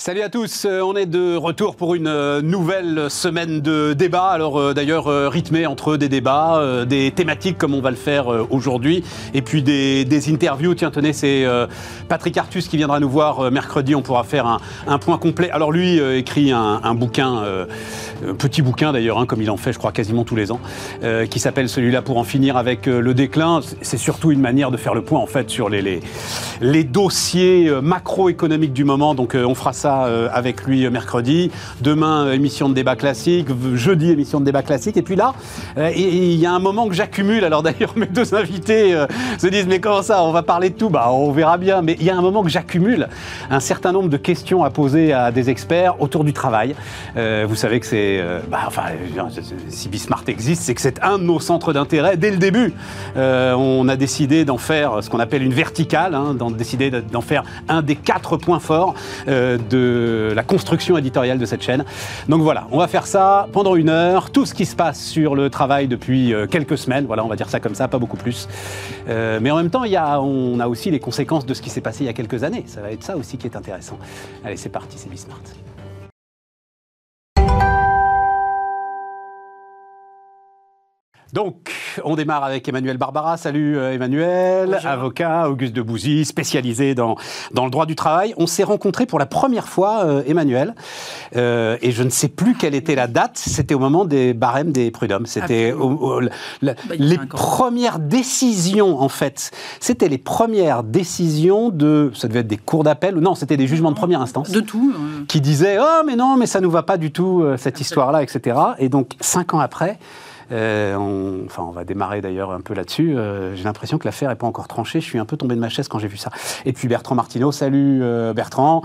Salut à tous, euh, on est de retour pour une euh, nouvelle semaine de débat. Alors euh, d'ailleurs rythmé entre des débats, des thématiques comme on va le faire aujourd'hui, et puis des, interviews. Tiens, tenez, c'est Patrick Artus qui viendra nous voir mercredi. On pourra faire un, point complet. Alors lui écrit un, bouquin, un petit bouquin d'ailleurs, hein, comme il en fait, je crois, quasiment tous les ans, qui s'appelle celui-là pour en finir avec le déclin. C'est surtout une manière de faire le point en fait sur les, les, les dossiers macroéconomiques du moment. Donc on fera ça euh, avec lui euh, mercredi. Demain, euh, émission de débat classique. Jeudi, émission de débat classique. Et puis là, il y a un moment que j'accumule. Alors d'ailleurs, mes deux invités se disent Mais comment ça On va parler de tout? Bah, on verra bien. Mais il y a un moment que j'accumule un certain nombre de questions à poser à des experts autour du travail. vous savez que c'est. bah, enfin, si Bismart existe, c'est que c'est un de nos centres d'intérêt dès le début. on a décidé d'en faire ce qu'on appelle une verticale, hein, d'en décider d'en faire un des quatre points forts de la construction éditoriale de cette chaîne. Donc voilà, on va faire ça pendant une heure, tout ce qui se passe sur le travail depuis euh, quelques semaines, voilà, on va dire ça comme ça, pas beaucoup plus. Euh, mais en même temps, y a, on a aussi les conséquences de ce qui s'est passé il y a quelques années. Ça va être ça aussi qui est intéressant. Allez, c'est parti, c'est Bismart. Donc, on démarre avec Emmanuel Barbara. Salut euh, Emmanuel, avocat, Auguste de Bouzy, spécialisé dans, dans le droit du travail. On s'est rencontrés pour la première fois, euh, Emmanuel, euh, et je ne sais plus quelle était la date. C'était au moment des barèmes des prud'hommes. C'était bah, les premières décisions, en fait. C'était les premières décisions de, ça devait être des cours d'appel, non, c'était des jugements de première instance. De tout. Qui disaient, oh mais non, mais ça nous va pas du tout, cette histoire-là, etc. Et donc, cinq ans après, euh, on, enfin, on va démarrer d'ailleurs un peu là-dessus. Euh, j'ai l'impression que l'affaire n'est pas encore tranchée. Je suis un peu tombé de ma chaise quand j'ai vu ça. Et puis Bertrand Martineau, salut euh, Bertrand.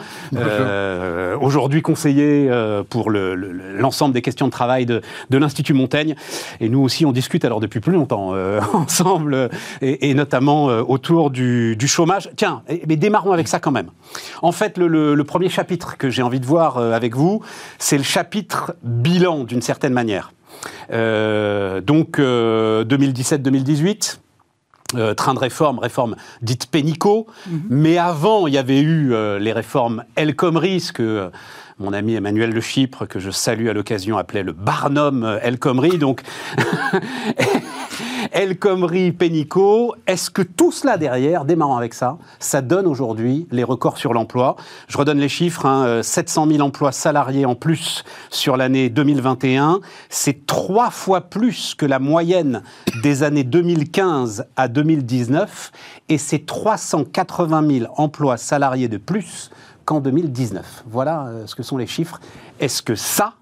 Aujourd'hui conseiller pour l'ensemble des questions de travail de, l'Institut Montaigne. Et nous aussi, on discute alors depuis plus longtemps ensemble, et, notamment autour du, chômage. Tiens, mais démarrons avec ça quand même. En fait, le premier chapitre que j'ai envie de voir avec vous, c'est le chapitre bilan d'une certaine manière. Euh, donc 2017-2018. Euh, euh, train de réforme, réforme dite Pénico. Mhm. Mais avant, il y avait eu les réformes El Khomri, ce que mon ami Emmanuel Le Chypre, que je salue à l'occasion, appelait le Barnum El Khomri. Donc, El Khomri, Pénico, est-ce que tout cela derrière, démarrant avec ça, ça donne aujourd'hui les records sur l'emploi? Je redonne les chiffres, 700 hein, 000 emplois salariés en plus sur l'année 2021, c'est trois fois plus que la moyenne des années 2015 à 2019, et c'est 380 000 emplois salariés de plus qu'en 2019. Voilà euh, ce que sont les chiffres. Est-ce que ça,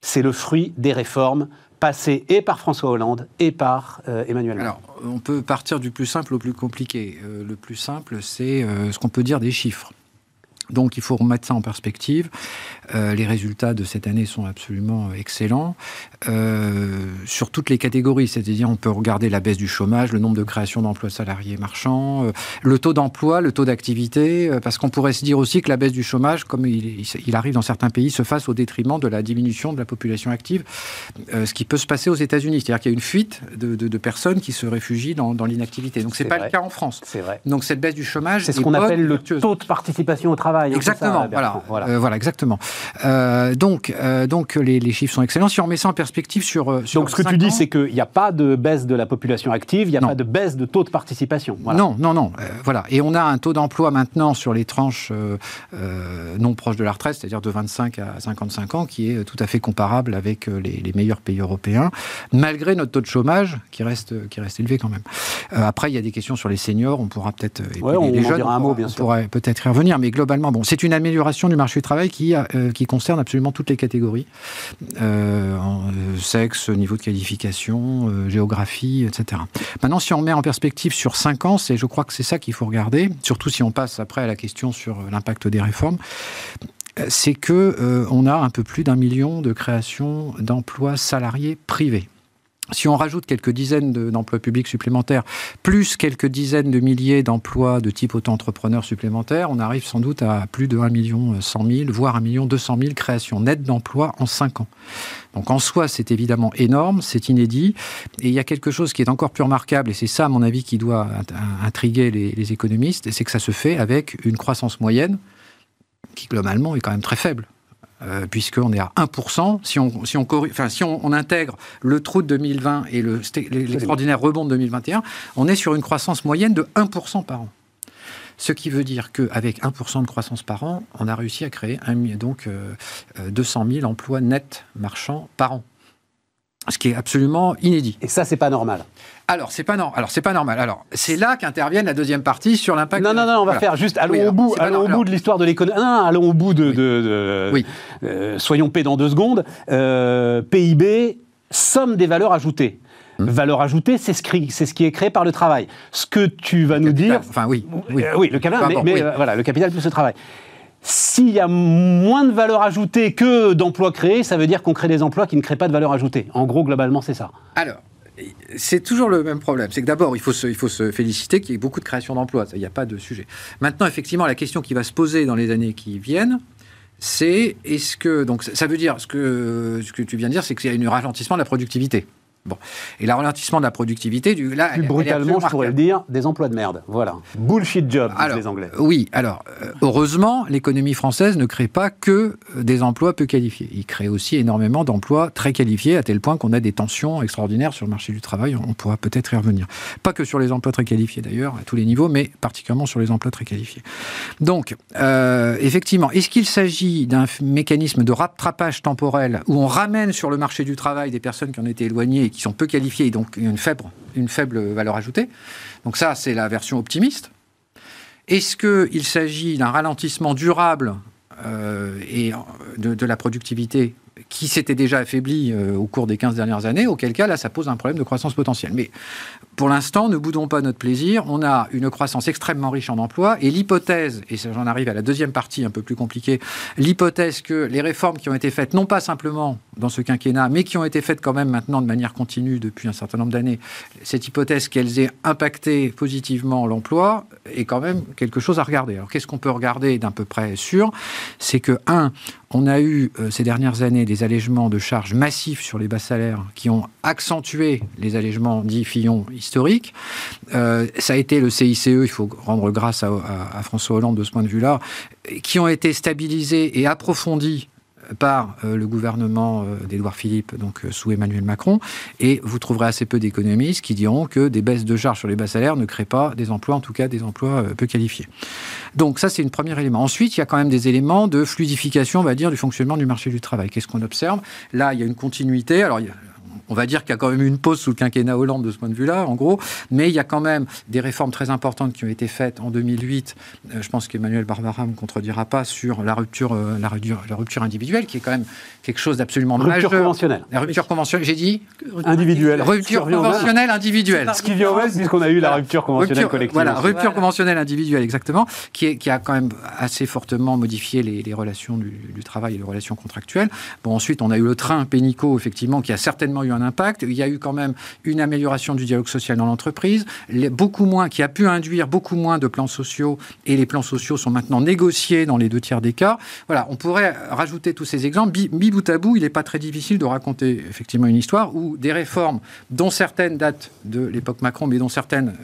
c'est le fruit des réformes passé et par François Hollande et par euh, Emmanuel Macron Alors, on peut partir du plus simple au plus compliqué. Euh, le plus simple, c'est euh, ce qu'on peut dire des chiffres. Donc il faut remettre ça en perspective. Euh, les résultats de cette année sont absolument excellents euh, sur toutes les catégories. C'est-à-dire on peut regarder la baisse du chômage, le nombre de créations d'emplois salariés marchands, euh, le taux d'emploi, le taux d'activité, parce qu'on pourrait se dire aussi que la baisse du chômage, comme il, arrive dans certains pays, se fasse au détriment de la diminution de la population active, ce qui peut se passer aux États-Unis. C'est-à-dire qu'il y a une fuite de, personnes qui se réfugient dans, l'inactivité. Donc c'est pas le cas en France. C'est vrai. Donc cette baisse du chômage, c'est ce qu'on appelle le taux de participation au travail. Exactement, voilà, euh, voilà. exactement. Euh, donc, euh, donc les, chiffres sont excellents. Si on met ça en perspective sur, donc ce que tu dis, c'est qu'il n'y a pas de baisse de la population active, il n'y a pas de baisse de taux de participation. Non, non, non, voilà. Et on a un taux d'emploi maintenant sur les tranches non proches de la retraite, c'est-à-dire de 25 à 55 ans, qui est tout à fait comparable avec les, meilleurs pays européens, malgré notre taux de chômage qui reste, qui reste élevé quand même. après, il y a des questions sur les seniors, on pourra peut-être. Ouais, on, les jeunes, un mot, bien on pourrait peut-être y revenir, mais globalement bon, c'est une amélioration du marché du travail qui, euh, qui concerne absolument toutes les catégories. Euh, euh, sexe, niveau de qualification, géographie, etc. Maintenant, si on met en perspective sur 5 ans, c'est, je crois que c'est ça qu'il faut regarder, surtout si on passe après à la question sur l'impact des réformes c'est que on a un peu plus d'un million de créations d'emplois salariés privés. Si on rajoute quelques dizaines d'emplois publics supplémentaires, plus quelques dizaines de milliers d'emplois de type auto-entrepreneur supplémentaires, on arrive sans doute à plus de 1 million 100 000, voire 1 million 200 000 créations nettes d'emplois en 5 ans. Donc en soi, c'est évidemment énorme, c'est inédit. Et il y a quelque chose qui est encore plus remarquable, et c'est ça, à mon avis, qui doit intriguer les, les économistes, c'est que ça se fait avec une croissance moyenne qui globalement est quand même très faible. Euh, puisqu'on est à 1%. Si on, si on, enfin, si on, intègre le trou de 2020 et l'extraordinaire rebond de 2021, on est sur une croissance moyenne de 1% par an. Ce qui veut dire qu'avec 1% de croissance par an, on a réussi à créer un, donc 200 euh, 000 euh, emplois nets marchands par an. Ce qui est absolument inédit. Et ça, c'est pas normal. Alors, c'est pas, non, alors, c'est pas normal. Alors, c'est là qu'intervient la deuxième partie sur l'impact. Non, non, non, on va faire juste. Allons au bout, allons au bout de l'histoire de l'économie. Non, allons au bout de. de, oui. Euh, soyons paix dans deux secondes. PIB, somme des valeurs ajoutées. Hmm. Valeur ajoutée, c'est ce, ce, qui est créé par le travail. Ce que tu vas nous dire. Enfin, oui. Oui, euh, oui le capital, mais, euh, voilà, le capital plus le travail. S'il y a moins de valeur ajoutée que d'emplois créés, ça veut dire qu'on crée des emplois qui ne créent pas de valeur ajoutée. En gros, globalement, c'est ça. Alors, c'est toujours le même problème. C'est que d'abord, il, faut se, il faut se féliciter qu'il y ait beaucoup de création d'emplois. Il n'y a pas de sujet. Maintenant, effectivement, la question qui va se poser dans les années qui viennent, c'est est-ce que. Donc, ça veut dire, ce que, ce que tu viens de dire, c'est qu'il y a un ralentissement de la productivité. Bon. Et le ralentissement de la productivité, du, là, Plus brutalement, je pourrais le dire, des emplois de merde. Voilà. Bullshit job, disent les Anglais. Oui, alors, euh, heureusement, l'économie française ne crée pas que des emplois peu qualifiés. Il crée aussi énormément d'emplois très qualifiés, à tel point qu'on a des tensions extraordinaires sur le marché du travail. On pourra peut-être y revenir. Pas que sur les emplois très qualifiés, d'ailleurs, à tous les niveaux, mais particulièrement sur les emplois très qualifiés. Donc, euh, effectivement, est-ce qu'il s'agit d'un mécanisme de rattrapage temporel où on ramène sur le marché du travail des personnes qui en étaient éloignées qui sont peu qualifiés et donc une faible, une faible valeur ajoutée. Donc ça, c'est la version optimiste. Est-ce qu'il s'agit d'un ralentissement durable euh, et de, de, la productivité qui s'était déjà affaibli euh, au cours des 15 dernières années, auquel cas, là, ça pose un problème de croissance potentielle. Mais pour l'instant, ne boudons pas notre plaisir. On a une croissance extrêmement riche en emplois et l'hypothèse, et j'en arrive à la deuxième partie un peu plus compliquée, l'hypothèse que les réformes qui ont été faites, non pas simplement dans ce quinquennat, mais qui ont été faites quand même maintenant de manière continue depuis un certain nombre d'années, cette hypothèse qu'elles aient impacté positivement l'emploi est quand même quelque chose à regarder. Alors qu'est-ce qu'on peut regarder d'un peu près sûr? C'est que, un, on a eu euh, ces dernières années des allègements de charges massifs sur les bas salaires qui ont accentué les allègements dits Fillon historiques. Euh, ça a été le CICE, il faut rendre grâce à, à François Hollande de ce point de vue-là, qui ont été stabilisés et approfondis par euh, le gouvernement euh, d'Édouard Philippe, donc euh, sous Emmanuel Macron, et vous trouverez assez peu d'économistes qui diront que des baisses de charges sur les bas salaires ne créent pas des emplois, en tout cas des emplois peu qualifiés. Donc ça, c'est une premier élément. Ensuite, il y a quand même des éléments de fluidification, on va dire, du fonctionnement du marché du travail. Qu'est-ce qu'on observe? Là, il y a une continuité. Alors, on va dire qu'il y a quand même eu une pause sous le quinquennat Hollande de ce point de vue-là, en gros, mais il y a quand même des réformes très importantes qui ont été faites en 2008. Euh, je pense qu'Emmanuel Barbara ne me contredira pas sur la rupture, euh, la, la, rupture individuelle, qui est quand même quelque chose d'absolument Rupture conventionnelle. La rupture conventionnelle, j'ai dit Individuelle. Rupture conventionnelle individuelle. Ce qui vient au même, puisqu'on a eu la rupture conventionnelle collective. Voilà, rupture conventionnelle individuelle, exactement, qui, est, qui, a quand même assez fortement modifié les, relations du, du, travail et les relations contractuelles. Bon, ensuite, on a eu le train Pénico, effectivement, qui a certainement eu un impact. Il y a eu quand même une amélioration du dialogue social dans l'entreprise, beaucoup moins, qui a pu induire beaucoup moins de plans sociaux, et les plans sociaux sont maintenant négociés dans les deux tiers des cas. Voilà, on pourrait rajouter tous ces exemples. Bi, bout à bout, il n'est pas très difficile de raconter effectivement une histoire où des réformes, dont certaines datent de l'époque Macron, mais dont certaines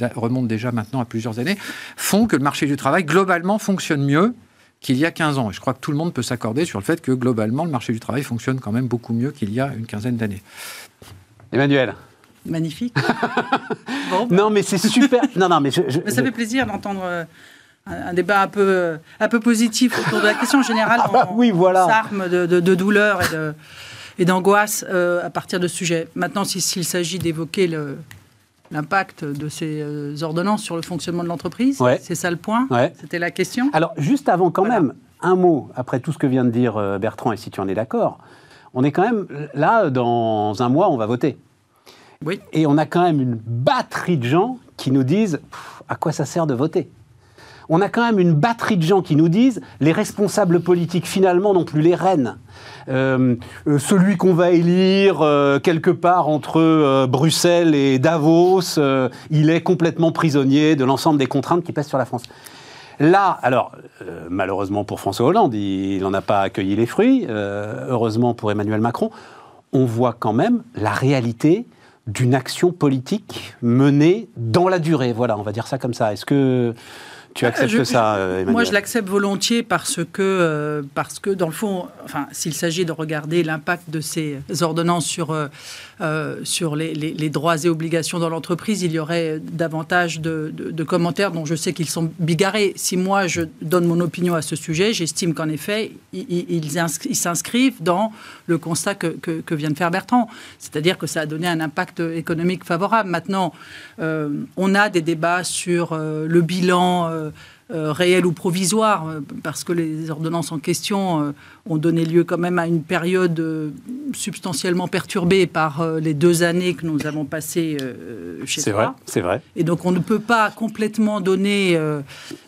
euh, remontent déjà maintenant à plusieurs années, font que le marché du travail globalement fonctionne mieux qu'il y a 15 ans. Et je crois que tout le monde peut s'accorder sur le fait que globalement, le marché du travail fonctionne quand même beaucoup mieux qu'il y a une quinzaine d'années. Emmanuel Magnifique. Non, mais c'est super. non, non, mais, ça fait plaisir d'entendre euh, un, débat un peu, un peu positif autour de la question générale. Ah bah oui, voilà. S'arme de, de, douleur et d'angoisse euh, à partir de ce sujet. Maintenant, s'il s'agit d'évoquer le, l'impact de ces euh, ordonnances sur le fonctionnement de l'entreprise. C'est ça le point C'était la question Alors, juste avant quand même, un mot, après tout ce que vient de dire euh, Bertrand, et si tu en es d'accord, on est quand même là, dans un mois, on va voter. Oui. Et on a quand même une batterie de gens qui nous disent à quoi ça sert de voter? On a quand même une batterie de gens qui nous disent les responsables politiques finalement n'ont plus les rênes. Euh, euh, celui qu'on va élire euh, quelque part entre Bruxelles et Davos, il est complètement prisonnier de l'ensemble des contraintes qui pèsent sur la France. Là, alors, malheureusement pour François Hollande, il n'en a pas accueilli les fruits, heureusement pour Emmanuel Macron, on voit quand même la réalité d'une action politique menée dans la durée. Voilà, on va dire ça comme ça. Est-ce que tu acceptes ça, Emmanuel Moi, je l'accepte volontiers parce que, parce que, dans le fond, enfin, s'il s'agit de regarder l'impact de ces ordonnances sur, sur les, droits et obligations dans l'entreprise, il y aurait davantage de, commentaires dont je sais qu'ils sont bigarrés. Si moi, je donne mon opinion à ce sujet, j'estime qu'en effet, ils s'inscrivent dans le constat que, vient de faire Bertrand. C'est-à-dire que ça a donné un impact économique favorable. Maintenant, euh, on a des débats sur euh, le bilan. Euh, réel ou provisoire, parce que les ordonnances en question ont donné lieu quand même à une période substantiellement perturbée par les deux années que nous avons passées chez C'est vrai, c'est vrai. Et donc on ne peut pas complètement donner...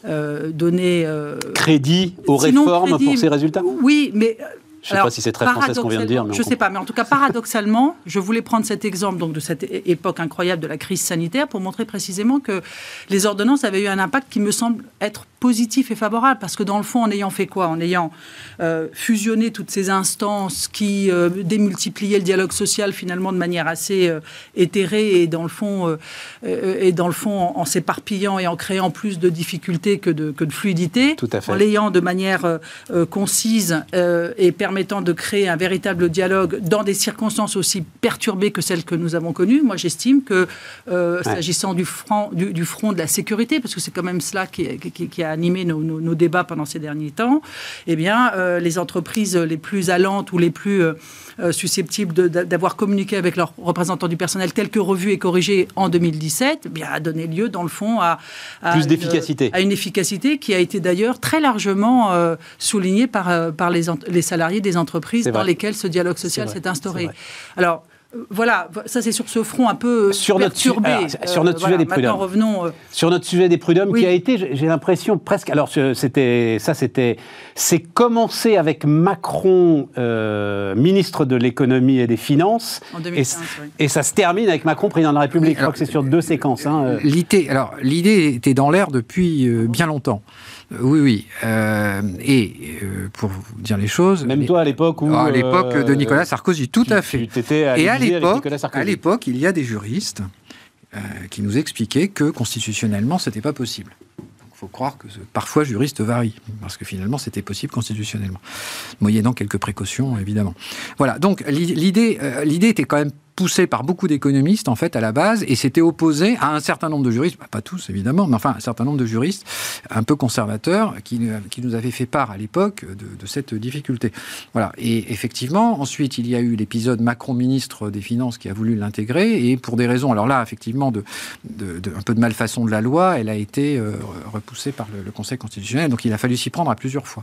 donner crédit aux réformes pour ces résultats? Oui, mais je ne sais pas si c'est très français ce qu'on vient de dire. je ne sais pas, mais en tout cas, paradoxalement, je voulais prendre cet exemple donc, de cette époque incroyable de la crise sanitaire pour montrer précisément que les ordonnances avaient eu un impact qui me semble être positif et favorable, parce que dans le fond, en ayant fait quoi? En ayant euh, fusionné toutes ces instances qui euh, démultipliaient le dialogue social finalement de manière assez euh, éthérée et dans le fond, et dans le fond en, s'éparpillant et en créant plus de difficultés que de, que de fluidité, Tout à fait. en l'ayant de manière concise et permettant de créer un véritable dialogue dans des circonstances aussi perturbées que celles que nous avons connues. Moi, j'estime que s'agissant du front, du, front de la sécurité, parce que c'est quand même cela qui, qui, qui a animé nos, débats pendant ces derniers temps, eh bien, euh, les entreprises les plus allantes ou les plus euh, euh, susceptibles d'avoir communiqué avec leurs représentants du personnel tels que revus et corrigés en 2017, eh bien, a donné lieu, dans le fond, à, plus d'efficacité. À une efficacité qui a été d'ailleurs très largement soulignée par, par les, les salariés des entreprises dans lesquelles ce dialogue social s'est instauré. Alors, voilà, ça c'est sur ce front un peu sur perturbé. Notre, sur notre sujet des prud'hommes. revenons. Euh, sur notre sujet des prud'hommes qui a été, j'ai l'impression presque. Alors c'était ça, c'était c'est commencé avec Macron, euh, ministre de l'économie et des finances, en 2015, et, ça se termine avec Macron président de la République. Je crois que c'est sur deux séquences. Hein. L'idée, alors l'idée était dans l'air depuis euh, bien longtemps. Oui, oui. Euh, et euh, pour vous dire les choses. Même toi à l'époque où. À l'époque de Nicolas Sarkozy, tout à fait. et à l'époque, à l'époque, il y a des juristes euh, qui nous expliquaient que constitutionnellement, c'était pas possible. Il faut croire que parfois juristes varient, parce que finalement c'était possible constitutionnellement, moyennant quelques précautions évidemment. Voilà, donc l'idée, l'idée était quand même poussé par beaucoup d'économistes en fait à la base et s'était opposé à un certain nombre de juristes, bah, pas tous évidemment, mais enfin un certain nombre de juristes un peu conservateurs qui, qui nous avaient fait part à l'époque de, cette difficulté. Voilà. Et effectivement, ensuite il y a eu l'épisode Macron ministre des Finances qui a voulu l'intégrer et pour des raisons, alors là effectivement de, de, un peu de malfaçon de la loi, elle a été euh, repoussée par le, Conseil constitutionnel, donc il a fallu s'y prendre à plusieurs fois.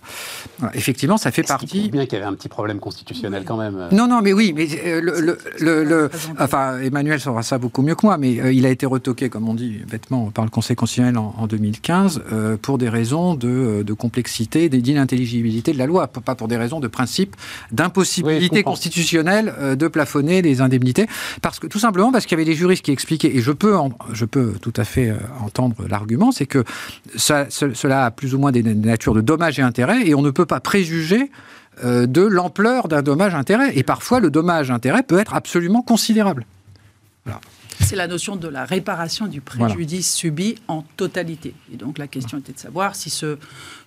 Effectivement, ça fait partie. bien qu'il y avait un petit problème constitutionnel quand même. Non, non, mais oui, mais euh, le, le enfin, Emmanuel saura ça beaucoup mieux que moi, mais euh, il a été retoqué, comme on dit bêtement, par le Conseil constitutionnel en, 2015 euh, pour des raisons de, euh, de complexité, d'inintelligibilité de la loi, pas pour des raisons de principe d'impossibilité constitutionnelle de plafonner les indemnités, parce que tout simplement parce qu'il y avait des juristes qui expliquaient, et je peux, je peux tout à fait entendre l'argument, c'est que ça, cela a plus ou moins des natures de dommages et intérêts, et on ne peut pas préjuger euh, de l'ampleur d'un dommage-intérêt. Et parfois, le dommage-intérêt peut être absolument considérable. C'est la notion de la réparation du préjudice subi en totalité. Et donc la question était de savoir si ce,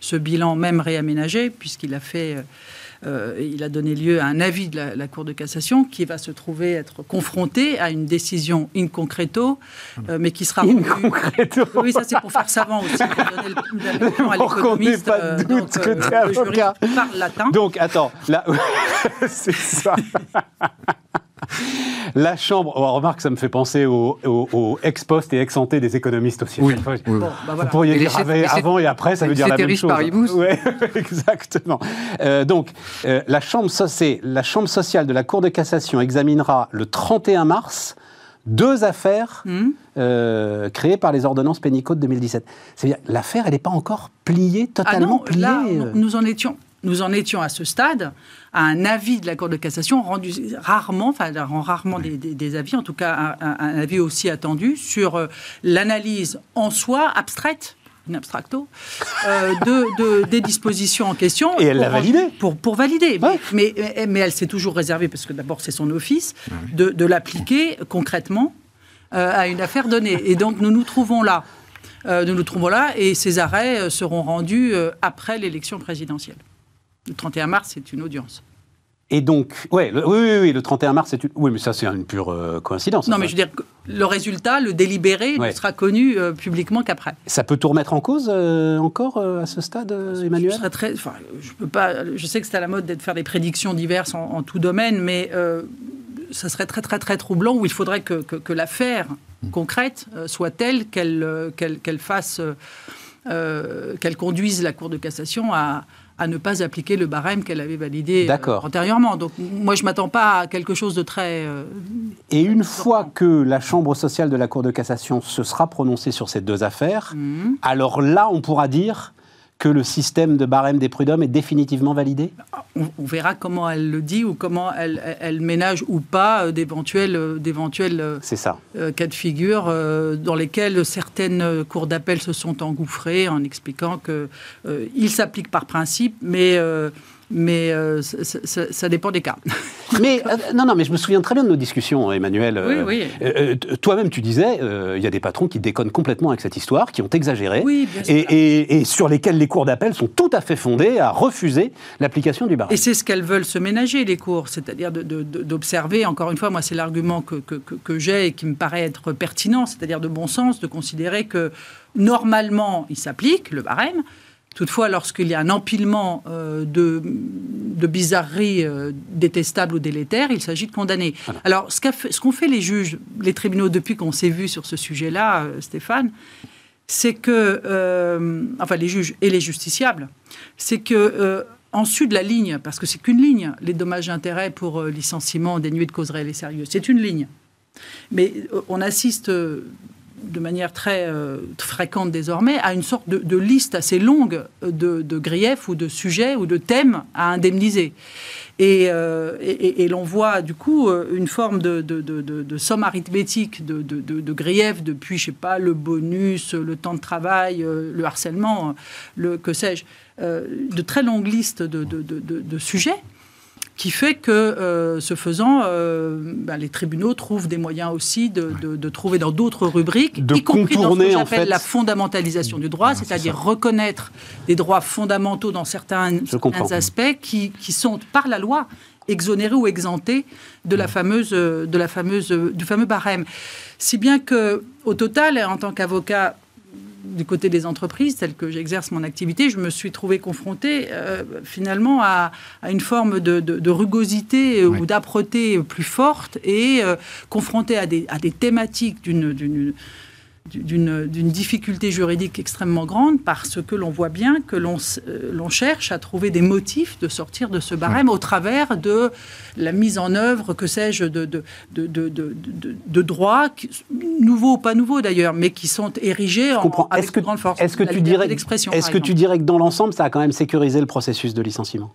ce bilan, même réaménagé, puisqu'il a fait... Euh, euh, il a donné lieu à un avis de la, Cour de cassation qui va se trouver être confronté à une décision in concreto, euh, mais qui sera... In concreto Oui, ça c'est pour faire savant aussi, pour donner le coup à l'économiste. pas de doute donc, que tu es avocat. parle latin. Donc, attends, là... c'est ça la Chambre, oh, remarque, ça me fait penser aux, ex-post et ex-ante des économistes aussi. Oui, Vous bah pourriez dire avant et après, ça veut dire la même chose. Oui, exactement. Euh, donc, euh, la, chambre, la Chambre sociale de la Cour de cassation examinera le 31 mars deux affaires hmm. euh, créées par les ordonnances pénicaux de 2017. C'est-à-dire, l'affaire, elle n'est pas encore pliée, totalement ah pliée. Là, nous en étions nous en étions à ce stade à un avis de la Cour de cassation rendu rarement, enfin rend rarement des, avis, en tout cas un, avis aussi attendu sur euh, l'analyse en soi abstraite in abstracto, euh, de, des dispositions en question. Et elle l'a validé. Pour, pour valider. Mais, mais, elle s'est toujours réservée, parce que d'abord c'est son office, ah de, l'appliquer concrètement euh, à une affaire donnée. Et donc nous nous trouvons là nous nous trouvons là et ces arrêts seront rendus après l'élection présidentielle. Le 31 mars, c'est une audience. Et donc, ouais, le, oui, oui, oui, le 31 mars, c'est une... Oui, mais ça, c'est une pure euh, coïncidence. Non, mais je veux dire, le résultat, le délibéré, ne sera connu euh, publiquement qu'après. Ça peut tout remettre en cause euh, encore à ce stade, Emmanuel? je, très, je, peux pas, je sais que c'est à la mode de faire des prédictions diverses en, tout domaine, mais ça serait très, très, très troublant où il faudrait que, que, l'affaire concrète soit telle qu'elle qu'elle fasse, qu'elle conduise la Cour de cassation à à ne pas appliquer le barème qu'elle avait validé euh, antérieurement. Donc moi, je ne m'attends pas à quelque chose de très... Euh, et une fois que la Chambre sociale de la Cour de cassation se sera prononcée sur ces deux affaires, mhm. alors là, on pourra dire que le système de barème des prud'hommes est définitivement validé on, verra comment elle le dit ou comment elle, elle ménage ou pas euh, d'éventuels, euh, d'éventuels euh, cas de figure dans lesquels certaines cours d'appel se sont engouffrées en expliquant qu'il s'applique par principe, mais mais euh, ça, dépend des cas. mais euh, non, non, mais je me souviens très bien de nos discussions, Emmanuel. Oui, oui. Euh, toi-même, tu disais, il y a des patrons qui déconnent complètement avec cette histoire, qui ont exagéré, oui, bien sûr. Et, et, sur lesquels les cours d'appel sont tout à fait fondés à refuser l'application du barème. Et c'est ce qu'elles veulent se ménager, les cours, c'est-à-dire d'observer, encore une fois, moi c'est l'argument que, que, que j'ai et qui me paraît être pertinent, c'est-à-dire de bon sens, de considérer que normalement il s'applique, le barème, Toutefois, lorsqu'il y a un empilement euh, de, bizarreries euh, détestables ou délétères, il s'agit de condamner. Alors, ce qu'ont fait, les juges, les tribunaux, depuis qu'on s'est vu sur ce sujet-là, euh, Stéphane, c'est que, enfin les juges et les justiciables, c'est que en dessus de la ligne, parce que c'est qu'une ligne, les dommages et intérêts pour licenciement dénués de cause réelle et sérieuse, c'est une ligne. Mais on assiste de manière très euh, fréquente désormais, à une sorte de, liste assez longue de, griefs ou de sujets ou de thèmes à indemniser. Et, euh, l'on voit du coup euh, une forme de, somme arithmétique de, griefs depuis, je sais pas, le bonus, le temps de travail, le harcèlement, le que sais-je, de très longues listes de, sujets qui fait que, euh, ce faisant, euh, ben, les tribunaux trouvent des moyens aussi de, trouver dans d'autres rubriques, de y compris dans ce que j'appelle la fondamentalisation du droit, c'est-à-dire reconnaître des droits fondamentaux dans certains, aspects qui, sont, par la loi, exonérés ou exemptés de la fameuse, de la fameuse, du fameux barème. Si bien que, au total, en tant qu'avocat, du côté des entreprises, telles que j'exerce mon activité, je me suis trouvé confronté euh, finalement à, une forme de, rugosité ou d'âpreté plus forte et euh, confronté à des, à des thématiques d'une d'une difficulté juridique extrêmement grande parce que l'on voit bien que l'on euh, cherche à trouver des motifs de sortir de ce barème au travers de la mise en œuvre, que sais-je, de, de, de, de, droits, nouveaux ou pas nouveaux d'ailleurs, mais qui sont érigés en, avec que, grande force. Est-ce que, tu dirais, est-ce que tu dirais que dans l'ensemble, ça a quand même sécurisé le processus de licenciement?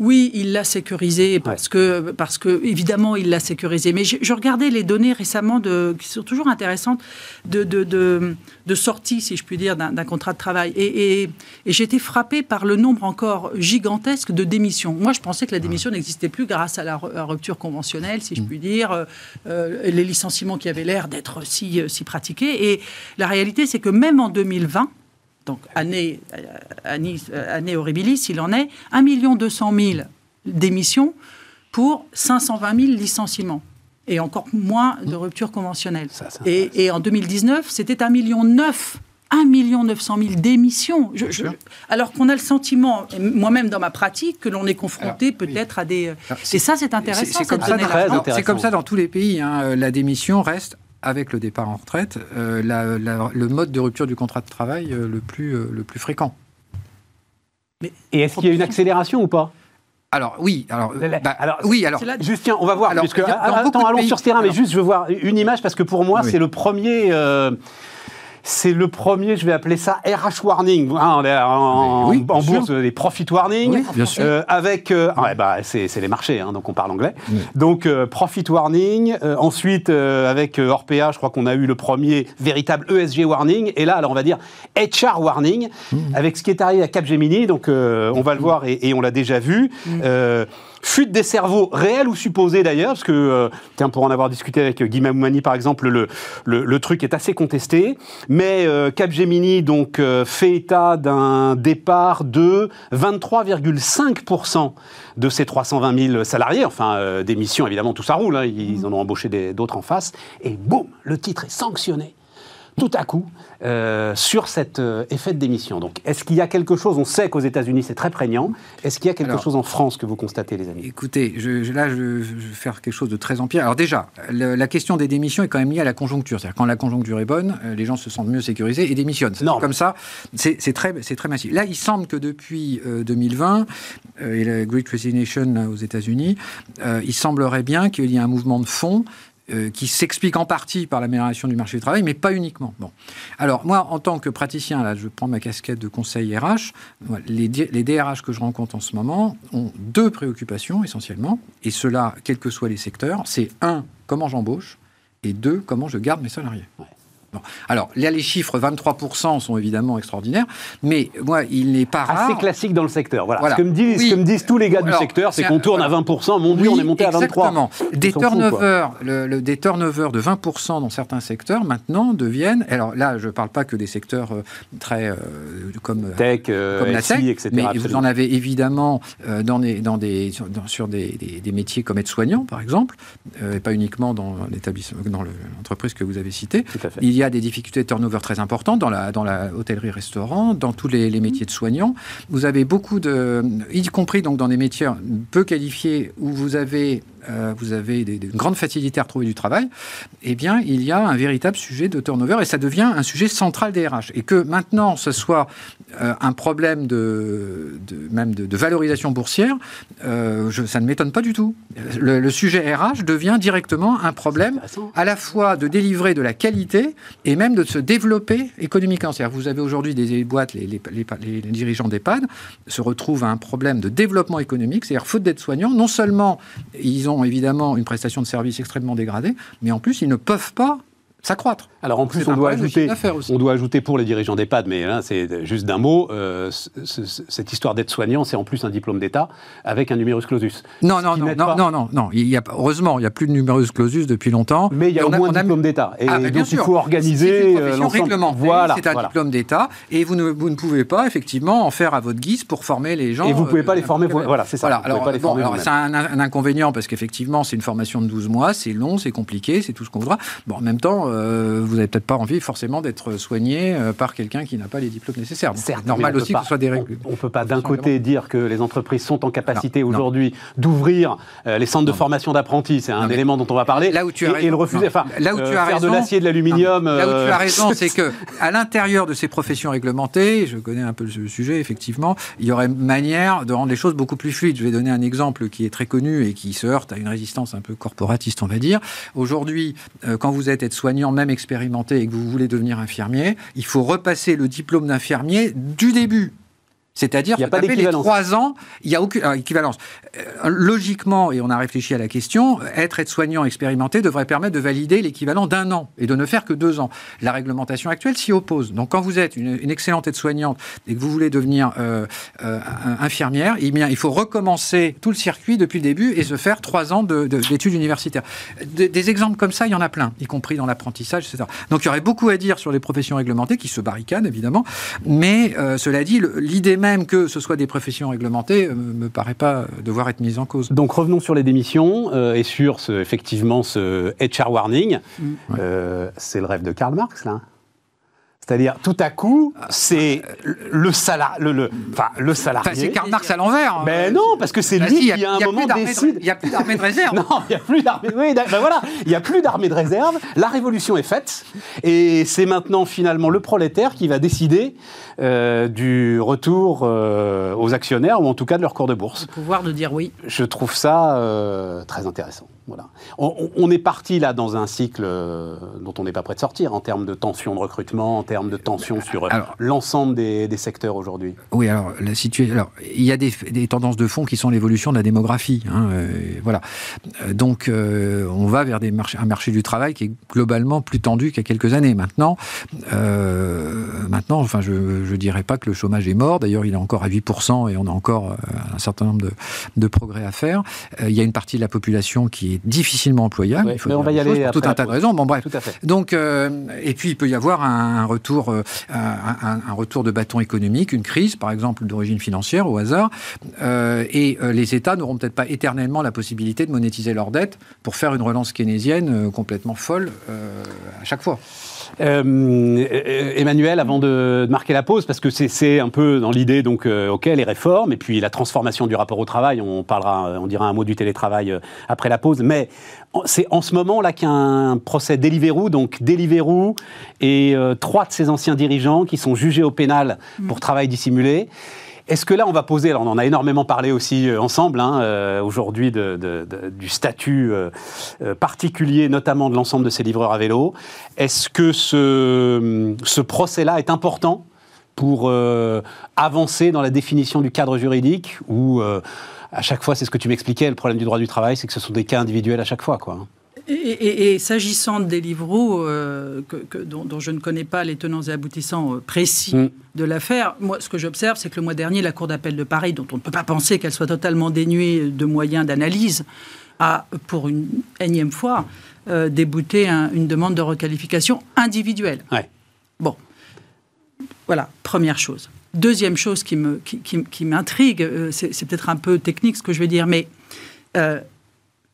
Oui, il l'a sécurisé parce que, parce que évidemment, il l'a sécurisé. Mais je, regardais les données récemment de, qui sont toujours intéressantes de, de, de, sortie, si je puis dire, d'un contrat de travail. Et, et, et été frappée par le nombre encore gigantesque de démissions. Moi, je pensais que la démission n'existait plus grâce à la rupture conventionnelle, si je mm. puis dire, euh, euh, les licenciements qui avaient l'air d'être si, si pratiqués. Et la réalité, c'est que même en 2020, donc année, euh, année, euh, année horribilis, il en est 1 200 000 démissions pour 520 000 licenciements et encore moins de ruptures conventionnelles. et, en 2019, c'était 1 million 9 1 900 000 démissions. alors qu'on a le sentiment, moi-même dans ma pratique, que l'on est confronté peut-être à des... et ça, c'est intéressant. C'est comme, ça dans tous les pays. Hein. La démission reste avec le départ en retraite, euh, le mode de rupture du contrat de travail euh, le, plus, euh, le plus fréquent. Mais, et est-ce qu'il y a une accélération ou pas? Alors oui, alors, bah, alors oui, alors juste tiens, on va voir. puisque, attends, allons sur ce terrain, mais juste je veux voir une image parce que pour moi c'est le premier c'est le premier, je vais appeler ça RH warning, hein, en, bourse, les profit warning, euh, avec, euh, ah bah, c'est les marchés, hein, donc on parle anglais. Donc euh, profit warning, ensuite avec Orpea, je crois qu'on a eu le premier véritable ESG warning, et là, alors on va dire HR warning, mmh. avec ce qui est arrivé à Capgemini, donc on va le mmh. voir et, on l'a déjà vu. Mmh. Fuite des cerveaux, réels ou supposés d'ailleurs, parce que, euh, tiens, pour en avoir discuté avec Guy Mamoumani par exemple, le, le, truc est assez contesté. Mais euh, Capgemini donc euh, fait état d'un départ de 23,5% de ces 320 000 salariés. Enfin, des missions évidemment, tout ça roule, hein, ils en ont embauché d'autres en face. Et boum, le titre est sanctionné tout à coup euh, sur cet euh, effet de démission. Donc, est-ce qu'il y a quelque chose, on sait qu'aux États-Unis c'est très prégnant, est-ce qu'il y a quelque chose en France que vous constatez, les amis? Écoutez, je, là, je, vais faire quelque chose de très empirique. Alors déjà, la question des démissions est quand même liée à la conjoncture. C'est-à-dire quand la conjoncture est bonne, euh, les gens se sentent mieux sécurisés et démissionnent. Non. Comme ça, c'est très, très massif. Là, il semble que depuis 2020, et la Great Resignation aux États-Unis, il semblerait bien qu'il y ait un mouvement de fond euh, qui s'explique en partie par l'amélioration du marché du travail, mais pas uniquement. Bon. Alors, moi, en tant que praticien, là, je prends ma casquette de conseil RH, les, DRH que je rencontre en ce moment ont deux préoccupations essentiellement, et cela, quels que soient les secteurs. C'est un, comment j'embauche, et deux, comment je garde mes salariés. Alors, là, les chiffres 23% sont évidemment extraordinaires, mais moi, il n'est pas rare. Assez classique dans le secteur. Voilà. Ce, que me disent, me disent tous les gars du secteur, c'est qu'on tourne à 20%. Mon Dieu, on est monté à 23%. Exactement. Des turnovers, le, des turnovers de 20% dans certains secteurs, maintenant, deviennent. Alors là, je ne parle pas que des secteurs euh, très. Euh, comme, Tech, euh, comme la tech, etc. Mais vous en avez évidemment dans des, dans des, sur des, des, métiers comme aide-soignant, par exemple, et pas uniquement dans l'établissement, dans l'entreprise que vous avez citée. Tout à fait. Il y a des difficultés de turnover très importantes dans la, dans la hôtellerie-restaurant, dans tous les, métiers de soignants. Vous avez beaucoup de, y compris donc dans des métiers peu qualifiés où vous avez euh, vous avez des, une grande facilité à retrouver du travail, eh bien, il y a un véritable sujet de turnover et ça devient un sujet central des RH. Et que maintenant, ce soit euh, un problème de, même de, valorisation boursière, euh, je, ça ne m'étonne pas du tout. Le, sujet RH devient directement un problème à la fois de délivrer de la qualité et même de se développer économiquement. C'est-à-dire vous avez aujourd'hui des boîtes, les, les, les, les dirigeants d'EHPAD se retrouvent à un problème de développement économique, c'est-à-dire faute d'être soignants, non seulement ils ont évidemment une prestation de service extrêmement dégradée, mais en plus, ils ne peuvent pas s'accroître. Alors en plus, on doit, ajouter, on doit ajouter pour les dirigeants d'EHPAD, mais là c'est juste d'un mot, euh, cette histoire d'être soignant, c'est en plus un diplôme d'État avec un numerus clausus. Non, non, non, non, non, non, il y a, heureusement, il n'y a plus de numerus clausus depuis longtemps. Mais il y a au moins un diplôme d'État. Et ah, donc il faut organiser euh, l'ensemble. Voilà, c'est un diplôme d'État, et vous ne, vous ne pouvez pas effectivement en faire à votre guise pour former les gens. Et vous ne pouvez pas les euh, former, voilà, c'est ça. alors, c'est un, un, inconvénient parce qu'effectivement, c'est une formation de 12 mois, c'est long, c'est compliqué, c'est tout ce qu'on voudra. Bon, en même temps, vous n'avez peut-être pas envie forcément d'être soigné euh, par quelqu'un qui n'a pas les diplômes nécessaires. C'est normal aussi que ce soit des règles. On ne peut pas d'un côté dire que les entreprises sont en capacité aujourd'hui d'ouvrir euh, les centres de formation d'apprentis, c'est un élément dont on va parler, là où tu as et, le refuser, enfin, là où tu as euh, faire de l'acier, de l'aluminium. Là où tu as raison, c'est que à l'intérieur de ces professions réglementées, je connais un peu le sujet, effectivement, il y aurait manière de rendre les choses beaucoup plus fluides. Je vais donner un exemple qui est très connu et qui se heurte à une résistance un peu corporatiste, on va dire. Aujourd'hui, quand vous êtes aide-soignant, même expérimenté, et que vous voulez devenir infirmier, il faut repasser le diplôme d'infirmier du début. C'est-à-dire que pas les trois ans, il n'y a aucune équivalence. Euh, logiquement, et on a réfléchi à la question, être aide-soignant expérimenté devrait permettre de valider l'équivalent d'un an et de ne faire que deux ans. La réglementation actuelle s'y oppose. Donc quand vous êtes une, excellente aide-soignante et que vous voulez devenir euh, euh, infirmière, eh bien, il faut recommencer tout le circuit depuis le début et se faire trois ans d'études universitaires. des exemples comme ça, il y en a plein, y compris dans l'apprentissage, etc. Donc il y aurait beaucoup à dire sur les professions réglementées qui se barricadent, évidemment. Mais cela dit, l'idée même même que ce soit des professions réglementées, ne euh, me paraît pas devoir être mise en cause. Donc revenons sur les démissions euh, et sur ce, effectivement ce HR warning. Mm. Euh, c'est le rêve de Karl Marx, là c'est-à-dire, tout à coup, c'est le, salaire, le, enfin, le salarié. c'est Karl Marx à l'envers. Mais hein. ben non, parce que c'est lui qui, à un moment, décide. Il n'y a plus d'armée de réserve. non, il n'y a plus d'armée. Oui, ben voilà, il n'y a plus d'armée de réserve. La révolution est faite, et c'est maintenant finalement le prolétaire qui va décider euh, du retour euh, aux actionnaires, ou en tout cas de leur cours de bourse. Le pouvoir de dire oui. Je trouve ça euh, très intéressant. Voilà. On, est parti là dans un cycle dont on n'est pas prêt de sortir en termes de tension de recrutement, en termes de tension sur l'ensemble des, secteurs aujourd'hui Oui, alors, la situation, alors il y a des, tendances de fond qui sont l'évolution de la démographie. Hein, voilà. Donc, on va vers des marchés, un marché du travail qui est globalement plus tendu qu'il y a quelques années. Maintenant, maintenant enfin, je ne dirais pas que le chômage est mort. D'ailleurs, il est encore à 8% et on a encore un certain nombre de, de progrès à faire. il y a une partie de la population qui est difficilement employable. il faut mais on va y aller pour tout un tas de raisons. Bon, bref. Tout à fait. Donc, et puis il peut y avoir un, retour, un, retour de bâton économique, une crise, par exemple, d'origine financière au hasard. et les États n'auront peut-être pas éternellement la possibilité de monétiser leurs dettes pour faire une relance keynésienne complètement folle à chaque fois. Euh, Emmanuel, avant de, marquer la pause, parce que c'est un peu dans l'idée, donc, euh, ok, les réformes, et puis la transformation du rapport au travail, on parlera, on dira un mot du télétravail euh, après la pause, mais c'est en ce moment là qu'il y a un procès Deliveroo, donc Deliveroo et trois de ses anciens dirigeants qui sont jugés au pénal pour travail dissimulé. Est-ce que là, on va poser, alors on en a énormément parlé aussi euh, ensemble hein, euh, aujourd'hui du statut euh, particulier, notamment de l'ensemble de ces livreurs à vélo. Est-ce que ce, ce procès-là est important pour avancer dans la définition du cadre juridique ou à chaque fois, c'est ce que tu m'expliquais, le problème du droit du travail, c'est que ce sont des cas individuels à chaque fois. Et, s'agissant des livreaux, euh, dont, je ne connais pas les tenants et aboutissants euh, précis mm. de l'affaire, moi, ce que j'observe, c'est que le mois dernier, la Cour d'appel de Paris, dont on ne peut pas penser qu'elle soit totalement dénuée de moyens d'analyse, a, pour une énième fois, euh, débouté une demande de requalification individuelle. Bon. Voilà, première chose. Deuxième chose qui m'intrigue, qui, c'est peut-être un peu technique ce que je vais dire, mais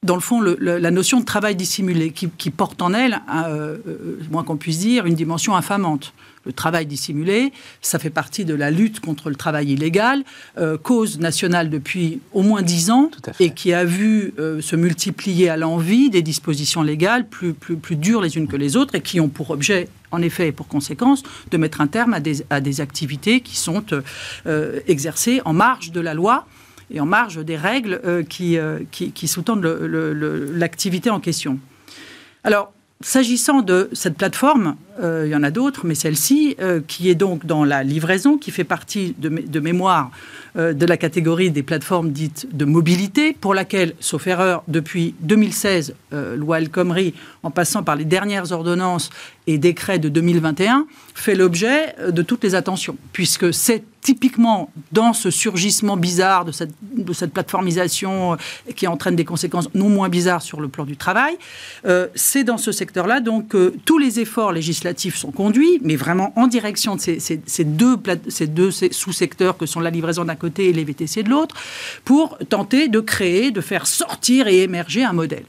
dans le fond, la notion de travail dissimulé, qui, porte en elle, euh, euh, moins qu'on puisse dire, une dimension infamante. Le travail dissimulé, ça fait partie de la lutte contre le travail illégal, euh, cause nationale depuis au moins dix ans, et qui a vu se multiplier à l'envie des dispositions légales plus, plus, plus dures les unes que les autres, et qui ont pour objet en effet et pour conséquence de mettre un terme à des, à des activités qui sont exercées en marge de la loi et en marge des règles euh, euh, qui, qui, sous-tendent l'activité en question. Alors, S'agissant de cette plateforme, euh, il y en a d'autres, mais celle-ci, qui est donc dans la livraison, qui fait partie de, mémoire de la catégorie des plateformes dites de mobilité, pour laquelle, sauf erreur, depuis 2016, loi El Khomri, en passant par les dernières ordonnances et décrets de 2021, fait l'objet de toutes les attentions, puisque c'est typiquement dans ce surgissement bizarre de cette, plateformisation euh, qui entraîne des conséquences non moins bizarres sur le plan du travail, euh, c'est dans ce secteur-là donc que euh, tous les efforts législatifs sont conduits, mais vraiment en direction de ces, deux, ces deux sous-secteurs que sont la livraison d'un côté et les VTC de l'autre, pour tenter de créer, de faire sortir et émerger un modèle.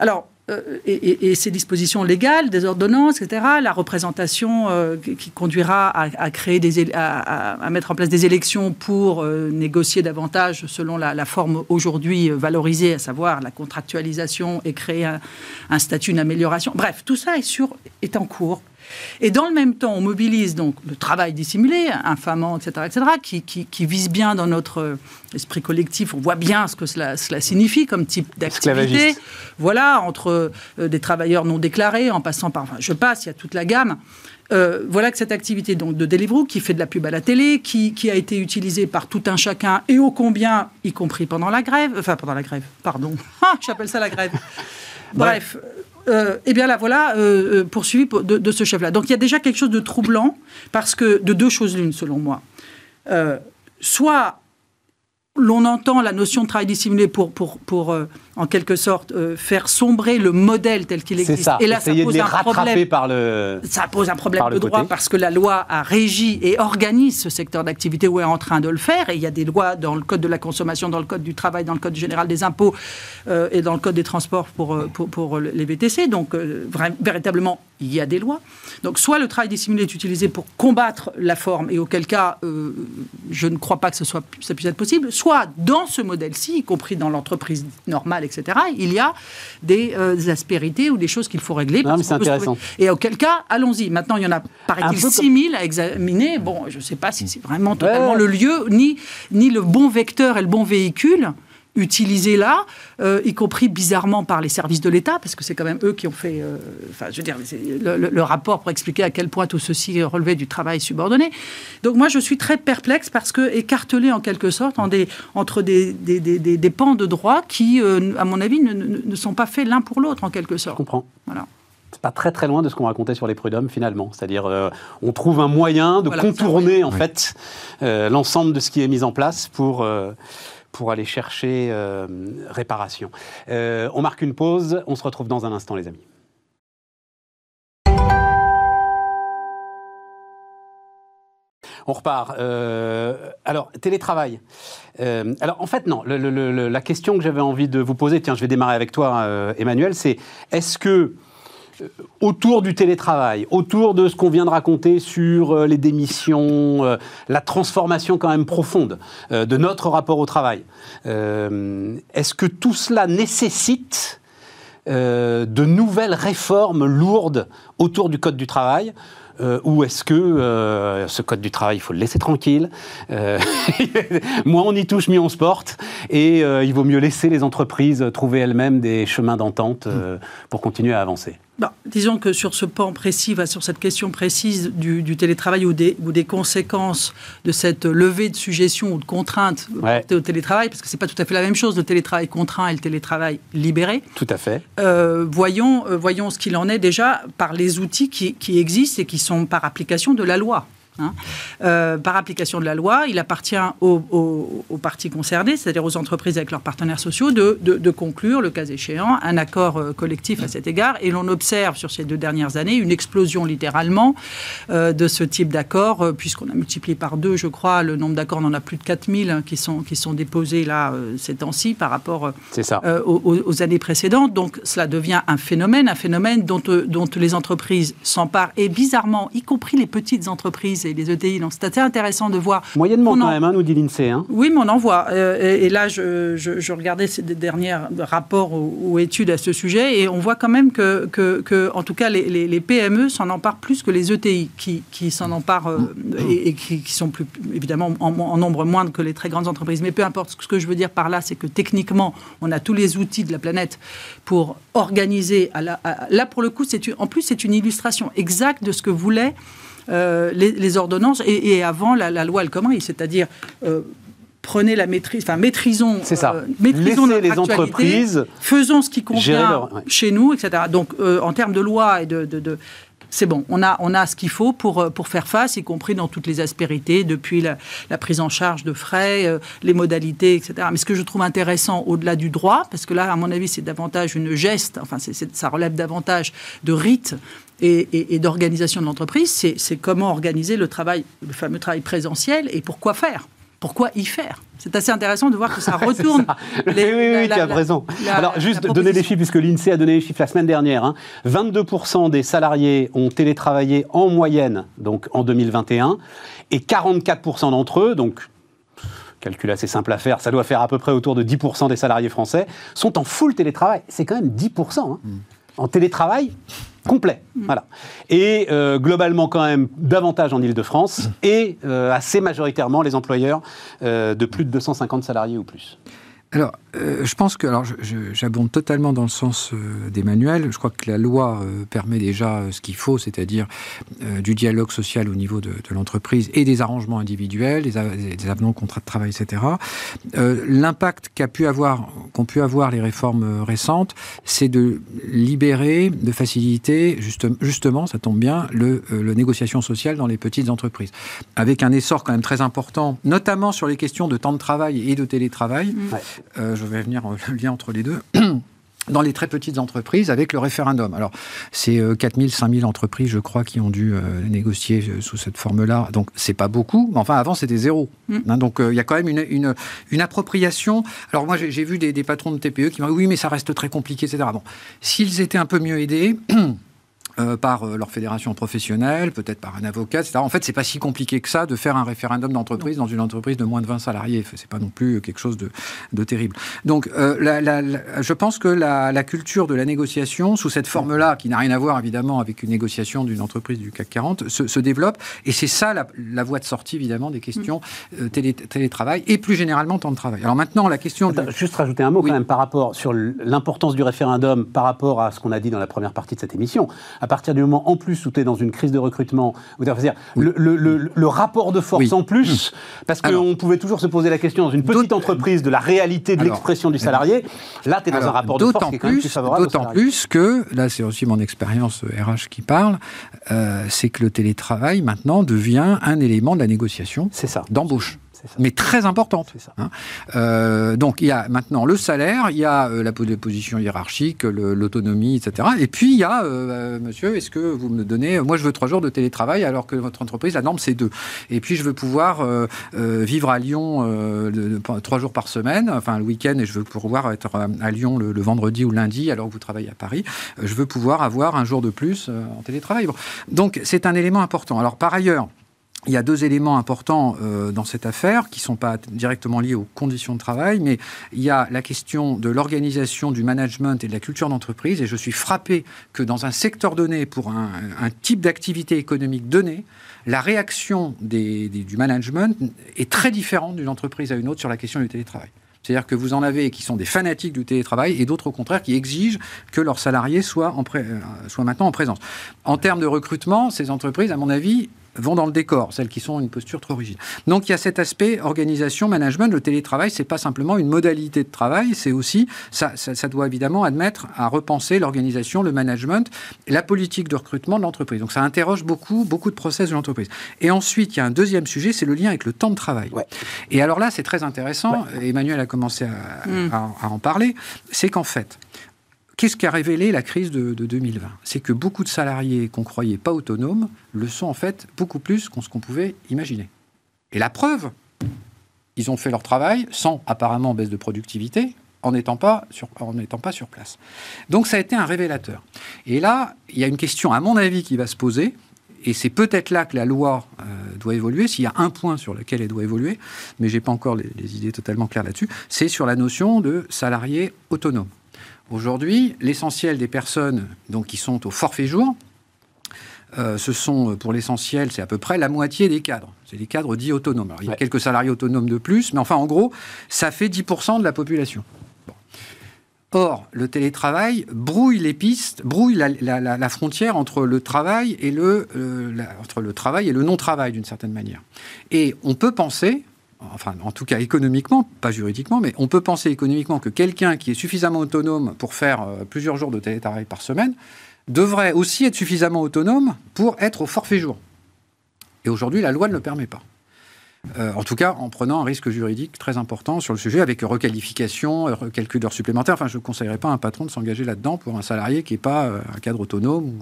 Alors, euh, et, ces dispositions légales, des ordonnances, etc., la représentation euh, qui conduira à, créer des, à, mettre en place des élections pour euh, négocier davantage selon la, forme aujourd'hui valorisée, à savoir la contractualisation et créer un, un statut d'amélioration. Bref, tout ça est, est en cours et dans le même temps, on mobilise donc le travail dissimulé, infamant, etc., etc., qui, qui, vise bien dans notre esprit collectif. On voit bien ce que cela, cela signifie comme type d'activité. Voilà, entre euh, des travailleurs non déclarés, en passant par, enfin, je passe, il y a toute la gamme. Euh, voilà que cette activité donc, de Deliveroo, qui fait de la pub à la télé, qui, qui, a été utilisée par tout un chacun, et ô combien, y compris pendant la grève, enfin pendant la grève, pardon, ah, j'appelle ça la grève. Bref, euh, eh bien là, voilà, euh, euh, poursuivi de, ce chef-là. Donc il y a déjà quelque chose de troublant, parce que de deux choses l'une, selon moi. soit l'on entend la notion de travail dissimulé pour, pour, pour en quelque sorte, euh, faire sombrer le modèle tel qu'il existe. Ça. Et là, ça pose un problème. Par le... Ça pose un problème de droit parce que la loi a régi et organise ce secteur d'activité ou est en train de le faire. Et il y a des lois dans le code de la consommation, dans le code du travail, dans le code général des impôts euh, et dans le code des transports pour, euh, pour, pour les VTC. Donc, véritablement, il y a des lois. Donc, soit le travail dissimulé est utilisé pour combattre la forme, et auquel cas, je ne crois pas que ce soit, ça puisse être possible, soit dans ce modèle-ci, y compris dans l'entreprise normale etc., il y a des, euh, aspérités ou des choses qu'il faut régler. c'est intéressant. Et auquel cas, allons-y. Maintenant, il y en a, paraît-il, 6 000 à examiner. Bon, je ne sais pas si c'est vraiment totalement le lieu, ni, ni le bon vecteur et le bon véhicule utilisé là, euh, y compris bizarrement par les services de l'État, parce que c'est quand même eux qui ont fait, euh, enfin, je veux dire, le, rapport pour expliquer à quel point tout ceci relevait du travail subordonné. Donc moi, je suis très perplexe parce que écartelé en quelque sorte en des, entre des, des, des, des, pans de droit qui, euh, à mon avis, ne, ne, sont pas faits l'un pour l'autre en quelque sorte. Je comprends. Voilà c'est pas très très loin de ce qu'on racontait sur les prud'hommes finalement. C'est-à-dire, on trouve un moyen de contourner en fait l'ensemble de ce qui est mis en place pour pour aller chercher euh, réparation. Euh, on marque une pause, on se retrouve dans un instant les amis. On repart. Euh, alors, télétravail. alors, en fait, non. la question que j'avais envie de vous poser, tiens, je vais démarrer avec toi, Emmanuel, c'est est-ce que autour du télétravail, autour de ce qu'on vient de raconter sur euh, les démissions, euh, la transformation quand même profonde de notre rapport au travail, est-ce que tout cela nécessite de nouvelles réformes lourdes autour du Code du travail ou est-ce que ce code du travail, il faut le laisser tranquille Moins on y touche, mieux on se porte. Et il vaut mieux laisser les entreprises trouver elles-mêmes des chemins d'entente pour continuer à avancer. Disons que sur ce pan précis, sur cette question précise du, télétravail ou des, ou des, conséquences de cette levée de suggestion ou de contrainte au télétravail, parce que ce n'est pas tout à fait la même chose, le télétravail contraint et le télétravail libéré. Tout à fait. Euh, voyons, euh, voyons ce qu'il en est déjà par les outils qui, qui existent et qui sont par application de la loi. Hein. Euh, par application de la loi, il appartient aux, parties concernées, c'est-à-dire aux entreprises avec leurs partenaires sociaux, de, conclure, le cas échéant, un accord euh, collectif à cet égard. Et l'on observe sur ces deux dernières années une explosion littéralement euh, de ce type d'accord, puisqu'on a multiplié par deux, je crois, le nombre d'accords, on en a plus de 4000 hein, qui, sont, qui sont déposés là ces temps-ci par rapport aux, années précédentes. Donc cela devient un phénomène, un phénomène dont, dont les entreprises s'emparent, et bizarrement, y compris les petites entreprises et les ETI. Donc c'est assez intéressant de voir. Moyennement quand même, hein, nous dit l'INSEE. Hein. Oui, mais on en voit. Euh, et, là, je, regardais ces derniers rapports ou, études à ce sujet et on voit quand même que, que, en tout cas, les, PME s'en emparent plus que les ETI qui, qui s'en emparent euh, et, qui, sont plus, évidemment en, nombre moindre que les très grandes entreprises. Mais peu importe, ce que je veux dire par là, c'est que techniquement, on a tous les outils de la planète pour organiser. À là, pour le coup, en plus, c'est une illustration exacte de ce que voulait euh, les, ordonnances et, avant la, loi El Khomri, c'est-à-dire euh, prenez la maîtrise, enfin maîtrisons, ça. Euh, maîtrisons les entreprises, faisons ce qui convient chez nous, etc. Donc en termes de loi et de, c'est bon, on a, on a ce qu'il faut pour, pour faire face, y compris dans toutes les aspérités, depuis la, prise en charge de frais, les modalités, etc. Mais ce que je trouve intéressant au-delà du droit, parce que là, à mon avis, c'est davantage une geste, enfin, ça relève davantage de rites et, d'organisation de l'entreprise, c'est comment organiser le travail, le fameux travail présentiel et pourquoi faire pourquoi y faire C'est assez intéressant de voir que ça retourne. oui, oui, oui, tu as raison. Alors, juste donner des chiffres, puisque l'INSEE a donné les chiffres la semaine dernière. 22% hein. des salariés ont télétravaillé en moyenne, donc en 2021, et 44% d'entre eux, donc calcul assez simple à faire, ça doit faire à peu près autour de 10% des salariés français, sont en full télétravail. C'est quand même 10%. Hein. Mm. En télétravail, complet. Voilà. Et euh, globalement, quand même, davantage en Ile-de-France et euh, assez majoritairement les employeurs euh, de plus de 250 salariés ou plus. Alors, euh, je pense que, alors, j'abonde totalement dans le sens euh, d'Emmanuel. Je crois que la loi euh, permet déjà ce qu'il faut, c'est-à-dire du dialogue social au niveau de, l'entreprise et des arrangements individuels, des, des avenants au contrat de travail, etc. L'impact qu'a pu avoir, qu'ont pu avoir les réformes récentes, c'est de libérer, de faciliter, justement, ça tombe bien, le, le négociation sociale dans les petites entreprises, avec un essor quand même très important, notamment sur les questions de temps de travail et de télétravail. Mmh je vais venir le lien entre les deux. dans les très petites entreprises avec le référendum. Alors, c'est 4000, 5000 entreprises, je crois, qui ont dû euh, négocier euh, sous cette forme-là. Donc, c'est pas beaucoup, mais enfin, avant, c'était zéro. Mm. Hein, donc, euh, il y a quand même une, une, appropriation. Alors, moi, j'ai vu des, des, patrons de TPE qui m'ont dit oui, mais ça reste très compliqué, etc. Bon, s'ils étaient un peu mieux aidés, euh, par euh, leur fédération professionnelle, peut-être par un avocat, etc. En fait, c'est pas si compliqué que ça de faire un référendum d'entreprise dans une entreprise de moins de 20 salariés. C'est pas non plus quelque chose de, de terrible. Donc, euh, la, la, je pense que la, culture de la négociation, sous cette forme-là, qui n'a rien à voir évidemment avec une négociation d'une entreprise du CAC 40, se, se développe. Et c'est ça la, voie de sortie, évidemment, des questions mm. télé, télétravail et plus généralement temps de travail. Alors maintenant, la question. Juste rajouter un mot quand même par rapport sur l'importance du référendum par rapport à ce qu'on a dit dans la première partie de cette émission à partir du moment en plus où tu es dans une crise de recrutement, dire, le, le, rapport de force en plus, parce qu'on pouvait toujours se poser la question dans une petite entreprise de la réalité de l'expression du salarié, là tu es dans un rapport de force qui est quand même plus favorable. D'autant plus que, là c'est aussi mon expérience RH euh, qui parle, euh, c'est que le télétravail maintenant devient un élément de la négociation d'embauche mais très importante. Hein. Euh, donc il y a maintenant le salaire, il y a euh, la position hiérarchique, l'autonomie, etc. Et puis il y a, euh, monsieur, est-ce que vous me donnez, moi je veux trois jours de télétravail alors que votre entreprise, la norme c'est deux. Et puis je veux pouvoir vivre à Lyon trois jours par semaine, enfin le week-end, et je veux pouvoir être à Lyon le, vendredi ou lundi alors que vous travaillez à Paris. Je veux pouvoir avoir un jour de plus en télétravail. Donc c'est un élément important. Alors par ailleurs, il y a deux éléments importants euh, dans cette affaire qui ne sont pas directement liés aux conditions de travail, mais il y a la question de l'organisation, du management et de la culture d'entreprise. Et je suis frappé que dans un secteur donné, pour un, type d'activité économique donné, la réaction du management est très différente d'une entreprise à une autre sur la question du télétravail. C'est-à-dire que vous en avez qui sont des fanatiques du télétravail et d'autres au contraire qui exigent que leurs salariés soient, en euh, soient maintenant en présence. En termes de recrutement, ces entreprises, à mon avis, vont dans le décor, celles qui sont une posture trop rigide. Donc il y a cet aspect organisation, management. Le télétravail, c'est pas simplement une modalité de travail, c'est aussi, ça, ça, doit évidemment admettre à repenser l'organisation, le management, la politique de recrutement de l'entreprise. Donc ça interroge beaucoup, beaucoup de process de l'entreprise. Et ensuite, il y a un deuxième sujet, c'est le lien avec le temps de travail. Et alors là, c'est très intéressant. Emmanuel a commencé à, mm. à en parler. C'est qu'en fait, Qu'est-ce qui a révélé la crise de, 2020 C'est que beaucoup de salariés qu'on croyait pas autonomes le sont en fait beaucoup plus qu'on ce qu'on pouvait imaginer. Et la preuve, ils ont fait leur travail sans apparemment baisse de productivité, en n'étant pas, sur, pas sur place. Donc ça a été un révélateur. Et là, il y a une question, à mon avis, qui va se poser, et c'est peut-être là que la loi euh, doit évoluer, s'il y a un point sur lequel elle doit évoluer, mais je n'ai pas encore les, les idées totalement claires là-dessus, c'est sur la notion de salarié autonome. Aujourd'hui, l'essentiel des personnes donc, qui sont au forfait jour, euh, ce sont pour l'essentiel, c'est à peu près la moitié des cadres. C'est des cadres dits autonomes. il y a quelques salariés autonomes de plus, mais enfin, en gros, ça fait 10% de la population. Or, le télétravail brouille les pistes, brouille la, frontière entre le travail et le, euh, entre le travail et le non-travail d'une certaine manière. Et on peut penser, enfin en tout cas économiquement, pas juridiquement, mais on peut penser économiquement que quelqu'un qui est suffisamment autonome pour faire euh, plusieurs jours de télétravail par semaine devrait aussi être suffisamment autonome pour être au forfait jour. Et aujourd'hui, la loi ne le permet pas. Euh, en tout cas, en prenant un risque juridique très important sur le sujet, avec requalification, euh, calcul d'heures supplémentaires. Enfin, je ne conseillerais pas à un patron de s'engager là-dedans pour un salarié qui n'est pas euh, un cadre autonome.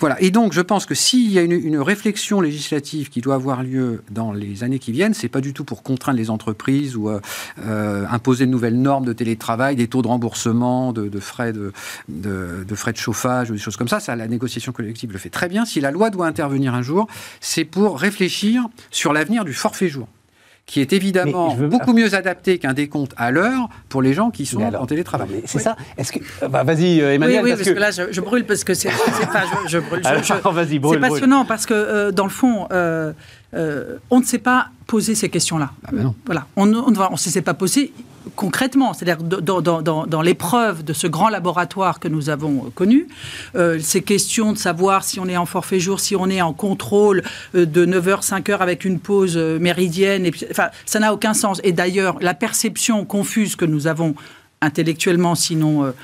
Voilà. Et donc, je pense que s'il y a une, réflexion législative qui doit avoir lieu dans les années qui viennent, c'est pas du tout pour contraindre les entreprises ou imposer de nouvelles normes de télétravail, des taux de remboursement, de, frais de, de, frais de chauffage ou des choses comme ça. Ça, la négociation collective le fait très bien. Si la loi doit intervenir un jour, c'est pour réfléchir sur l'avenir du forfait jour qui est évidemment beaucoup mieux adapté qu'un décompte à l'heure pour les gens qui sont en télétravail. C'est ça Est-ce que euh, bah, vas-y euh, Emmanuel Oui, parce, que... là je, brûle parce que c'est pas je, brûle. C'est passionnant parce que euh, dans le fond on ne s'est pas posé ces questions-là. Ah ben voilà, on ne s'est pas posé concrètement, c'est-à-dire dans, l'épreuve de ce grand laboratoire que nous avons euh, connu, euh, ces questions de savoir si on est en forfait jour, si on est en contrôle euh, de 9h, 5h avec une pause méridienne, et enfin, ça n'a aucun sens. Et d'ailleurs, la perception confuse que nous avons intellectuellement, sinon,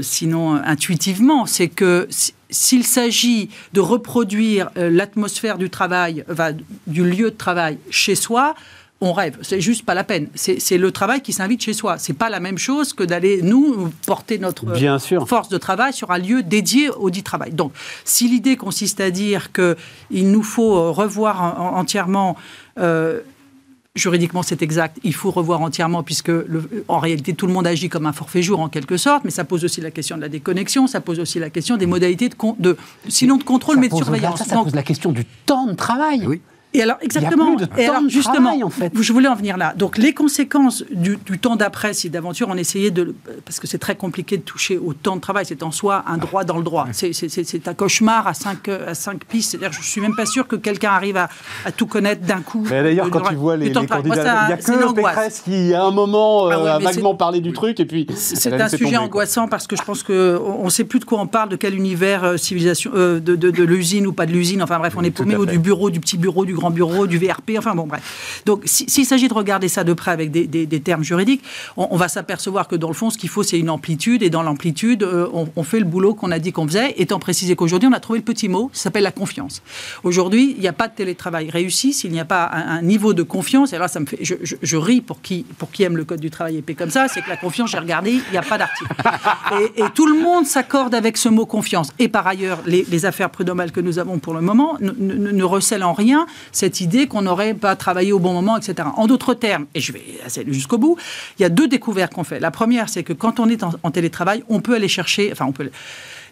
sinon intuitivement, c'est que s'il s'agit de reproduire l'atmosphère du travail, du lieu de travail chez soi, on rêve. C'est juste pas la peine. C'est le travail qui s'invite chez soi. C'est pas la même chose que d'aller, nous, porter notre force de travail sur un lieu dédié au dit travail. Donc, si l'idée consiste à dire qu'il nous faut revoir entièrement euh, juridiquement c'est exact, il faut revoir entièrement puisque en réalité tout le monde agit comme un forfait jour en quelque sorte, mais ça pose aussi la question de la déconnexion, ça pose aussi la question des modalités de, de sinon de contrôle mais de surveillance. Ça, ça pose la question du temps de travail. Oui. Et alors, exactement. et alors, justement, en fait. je voulais en venir là. Donc, les conséquences du, temps d'après, si d'aventure on essayait de. Parce que c'est très compliqué de toucher au temps de travail, c'est en soi un droit dans le droit. C'est un cauchemar à cinq, à cinq pistes. C'est-à-dire, je ne suis même pas sûr que quelqu'un arrive à, tout connaître d'un coup. Mais d'ailleurs, quand tu vois les, les candidats, il n'y a que Pécresse qui, à un moment, ah euh, a vaguement parlé du truc. et puis C'est un sujet angoissant parce que je pense qu'on ne sait plus de quoi on parle, de quel univers euh, civilisation, euh, de, de, de l'usine ou pas de l'usine. Enfin bref, on est paumé au du bureau, du petit bureau, du grand bureau, du VRP, enfin bon, bref. Donc, s'il s'agit de regarder ça de près avec des, termes juridiques, on, va s'apercevoir que dans le fond, ce qu'il faut, c'est une amplitude, et dans l'amplitude, euh, on, fait le boulot qu'on a dit qu'on faisait, étant précisé qu'aujourd'hui, on a trouvé le petit mot, ça s'appelle la confiance. Aujourd'hui, il n'y a pas de télétravail réussi s'il n'y a pas un, niveau de confiance, et là, ça me fait, je, ris pour qui, pour qui aime le code du travail épais comme ça, c'est que la confiance, j'ai regardé, il n'y a pas d'article. Et, tout le monde s'accorde avec ce mot confiance. Et par ailleurs, les, affaires prud'homales que nous avons pour le moment ne, ne recèlent en rien cette idée qu'on n'aurait pas travaillé au bon moment, etc. En d'autres termes, et je vais jusqu'au bout, il y a deux découvertes qu'on fait. La première, c'est que quand on est en, télétravail, on peut aller chercher, enfin, on peut,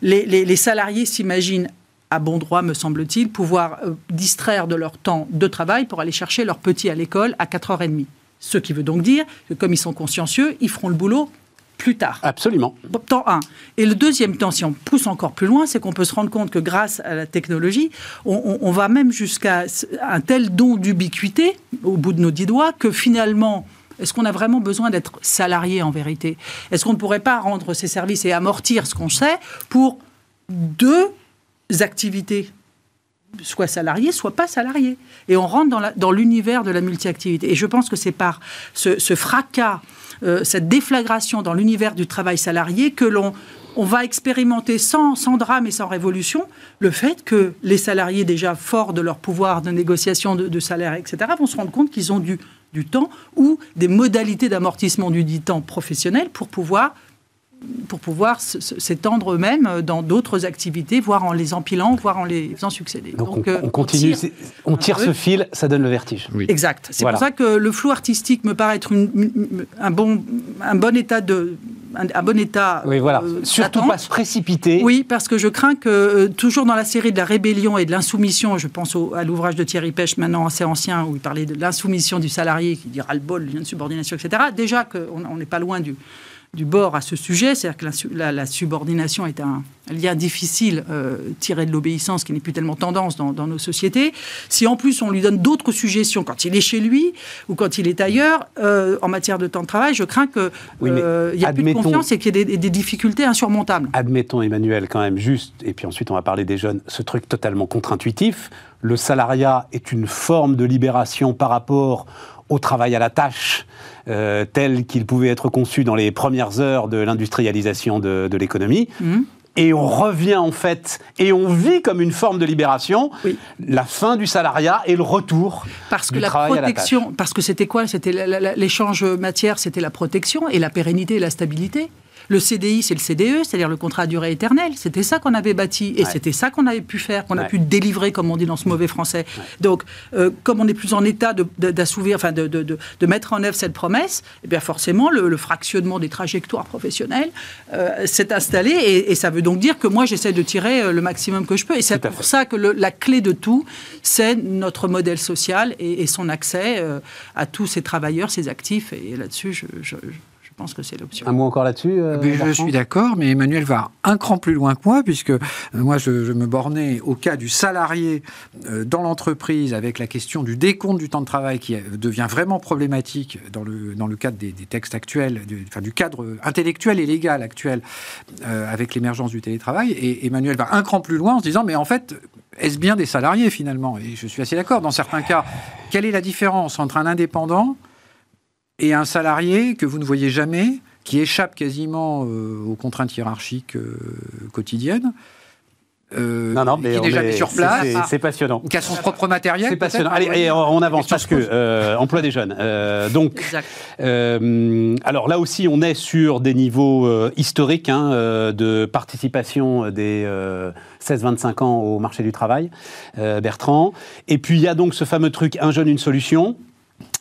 les, salariés s'imaginent à bon droit, me semble-t-il, pouvoir euh, distraire de leur temps de travail pour aller chercher leur petit à l'école à 4h30. Ce qui veut donc dire que comme ils sont consciencieux, ils feront le boulot plus tard. Absolument. Temps 1. Et le deuxième temps, si on pousse encore plus loin, c'est qu'on peut se rendre compte que grâce à la technologie, on, va même jusqu'à un tel don d'ubiquité au bout de nos dix doigts que finalement, est-ce qu'on a vraiment besoin d'être salarié en vérité? Est-ce qu'on ne pourrait pas rendre ces services et amortir ce qu'on sait pour deux activités soit salarié, soit pas salarié. Et on rentre dans l'univers de la multi-activité. Et je pense que c'est par ce, fracas euh, cette déflagration dans l'univers du travail salarié que l'on on va expérimenter sans, sans, drame et sans révolution le fait que les salariés, déjà forts de leur pouvoir de négociation de, salaire, etc., vont se rendre compte qu'ils ont du, du temps ou des modalités d'amortissement du dit temps professionnel pour pouvoir pour pouvoir s'étendre eux-mêmes dans d'autres activités, voire en les empilant, voire en les faisant succéder. Donc, on, euh, continue, on tire, ce fil, ça donne le vertige. Exact. C'est pour ça que le flou artistique me paraît être un, bon, un bon état de, un, bon état. Oui, voilà. Euh, Surtout pas se précipiter. Oui, parce que je crains que, euh, toujours dans la série de la rébellion et de l'insoumission, je pense à l'ouvrage de Thierry Pêche, maintenant assez ancien, où il parlait de l'insoumission du salarié qui dira le bol, lien de subordination, etc. Déjà qu'on n'est pas loin du, du bord à ce sujet, c'est-à-dire que la, subordination est un, lien difficile euh, tiré de l'obéissance qui n'est plus tellement tendance dans, nos sociétés. Si en plus on lui donne d'autres suggestions quand il est chez lui ou quand il est ailleurs, euh, en matière de temps de travail, je crains qu'il euh, y ait plus de confiance et qu'il y ait des, des, difficultés insurmontables. Admettons, Emmanuel, quand même juste, et puis ensuite on va parler des jeunes, ce truc totalement contre-intuitif. Le salariat est une forme de libération par rapport au travail à la tâche euh, tel qu'il pouvait être conçu dans les premières heures de l'industrialisation de, l'économie. Mhm. Et on revient en fait, et on vit comme une forme de libération, la fin du salariat et le retour parce que du la travail protection, à la tâche. Parce que c'était quoi? C'était l'échange matière, c'était la protection et la pérennité et la stabilité. Le CDI, c'est le CDE, c'est-à-dire le contrat à durée éternelle. C'était ça qu'on avait bâti et c'était ça qu'on avait pu faire, qu'on a pu délivrer, comme on dit dans ce mauvais français. Donc, euh, comme on n'est plus en état d'assouvir, enfin de, de, mettre en œuvre cette promesse, eh bien forcément, le, fractionnement des trajectoires professionnelles euh, s'est installé et, ça veut donc dire que moi, j'essaie de tirer euh, le maximum que je peux. Et c'est pour ça que la clé de tout, c'est notre modèle social et, son accès à tous ces travailleurs, ces actifs. Et là-dessus, je je pense que c'est l'option. Un mot encore là-dessus euh, Je suis d'accord, mais Emmanuel va un cran plus loin que moi, puisque euh, moi, je, me bornais au cas du salarié euh, dans l'entreprise avec la question du décompte du temps de travail qui devient vraiment problématique dans le, dans le cadre des, textes actuels, du, enfin, du cadre intellectuel et légal actuel avec l'émergence du télétravail. Et Emmanuel va un cran plus loin en se disant, mais en fait, est-ce bien des salariés finalement? Et je suis assez d'accord. Dans certains cas, quelle est la différence entre un indépendant et un salarié que vous ne voyez jamais, qui échappe quasiment euh, aux contraintes hiérarchiques euh, quotidiennes. Euh, non, non, mais qui est déjà sur place, c'est passionnant. Qui a son propre matériel. C'est passionnant. Allez, on avance parce que emploi des jeunes. donc, alors là aussi, on est sur des niveaux historiques hein, de participation des 16-25 ans au marché du travail, Bertrand. Et puis il y a donc ce fameux truc un jeune une solution.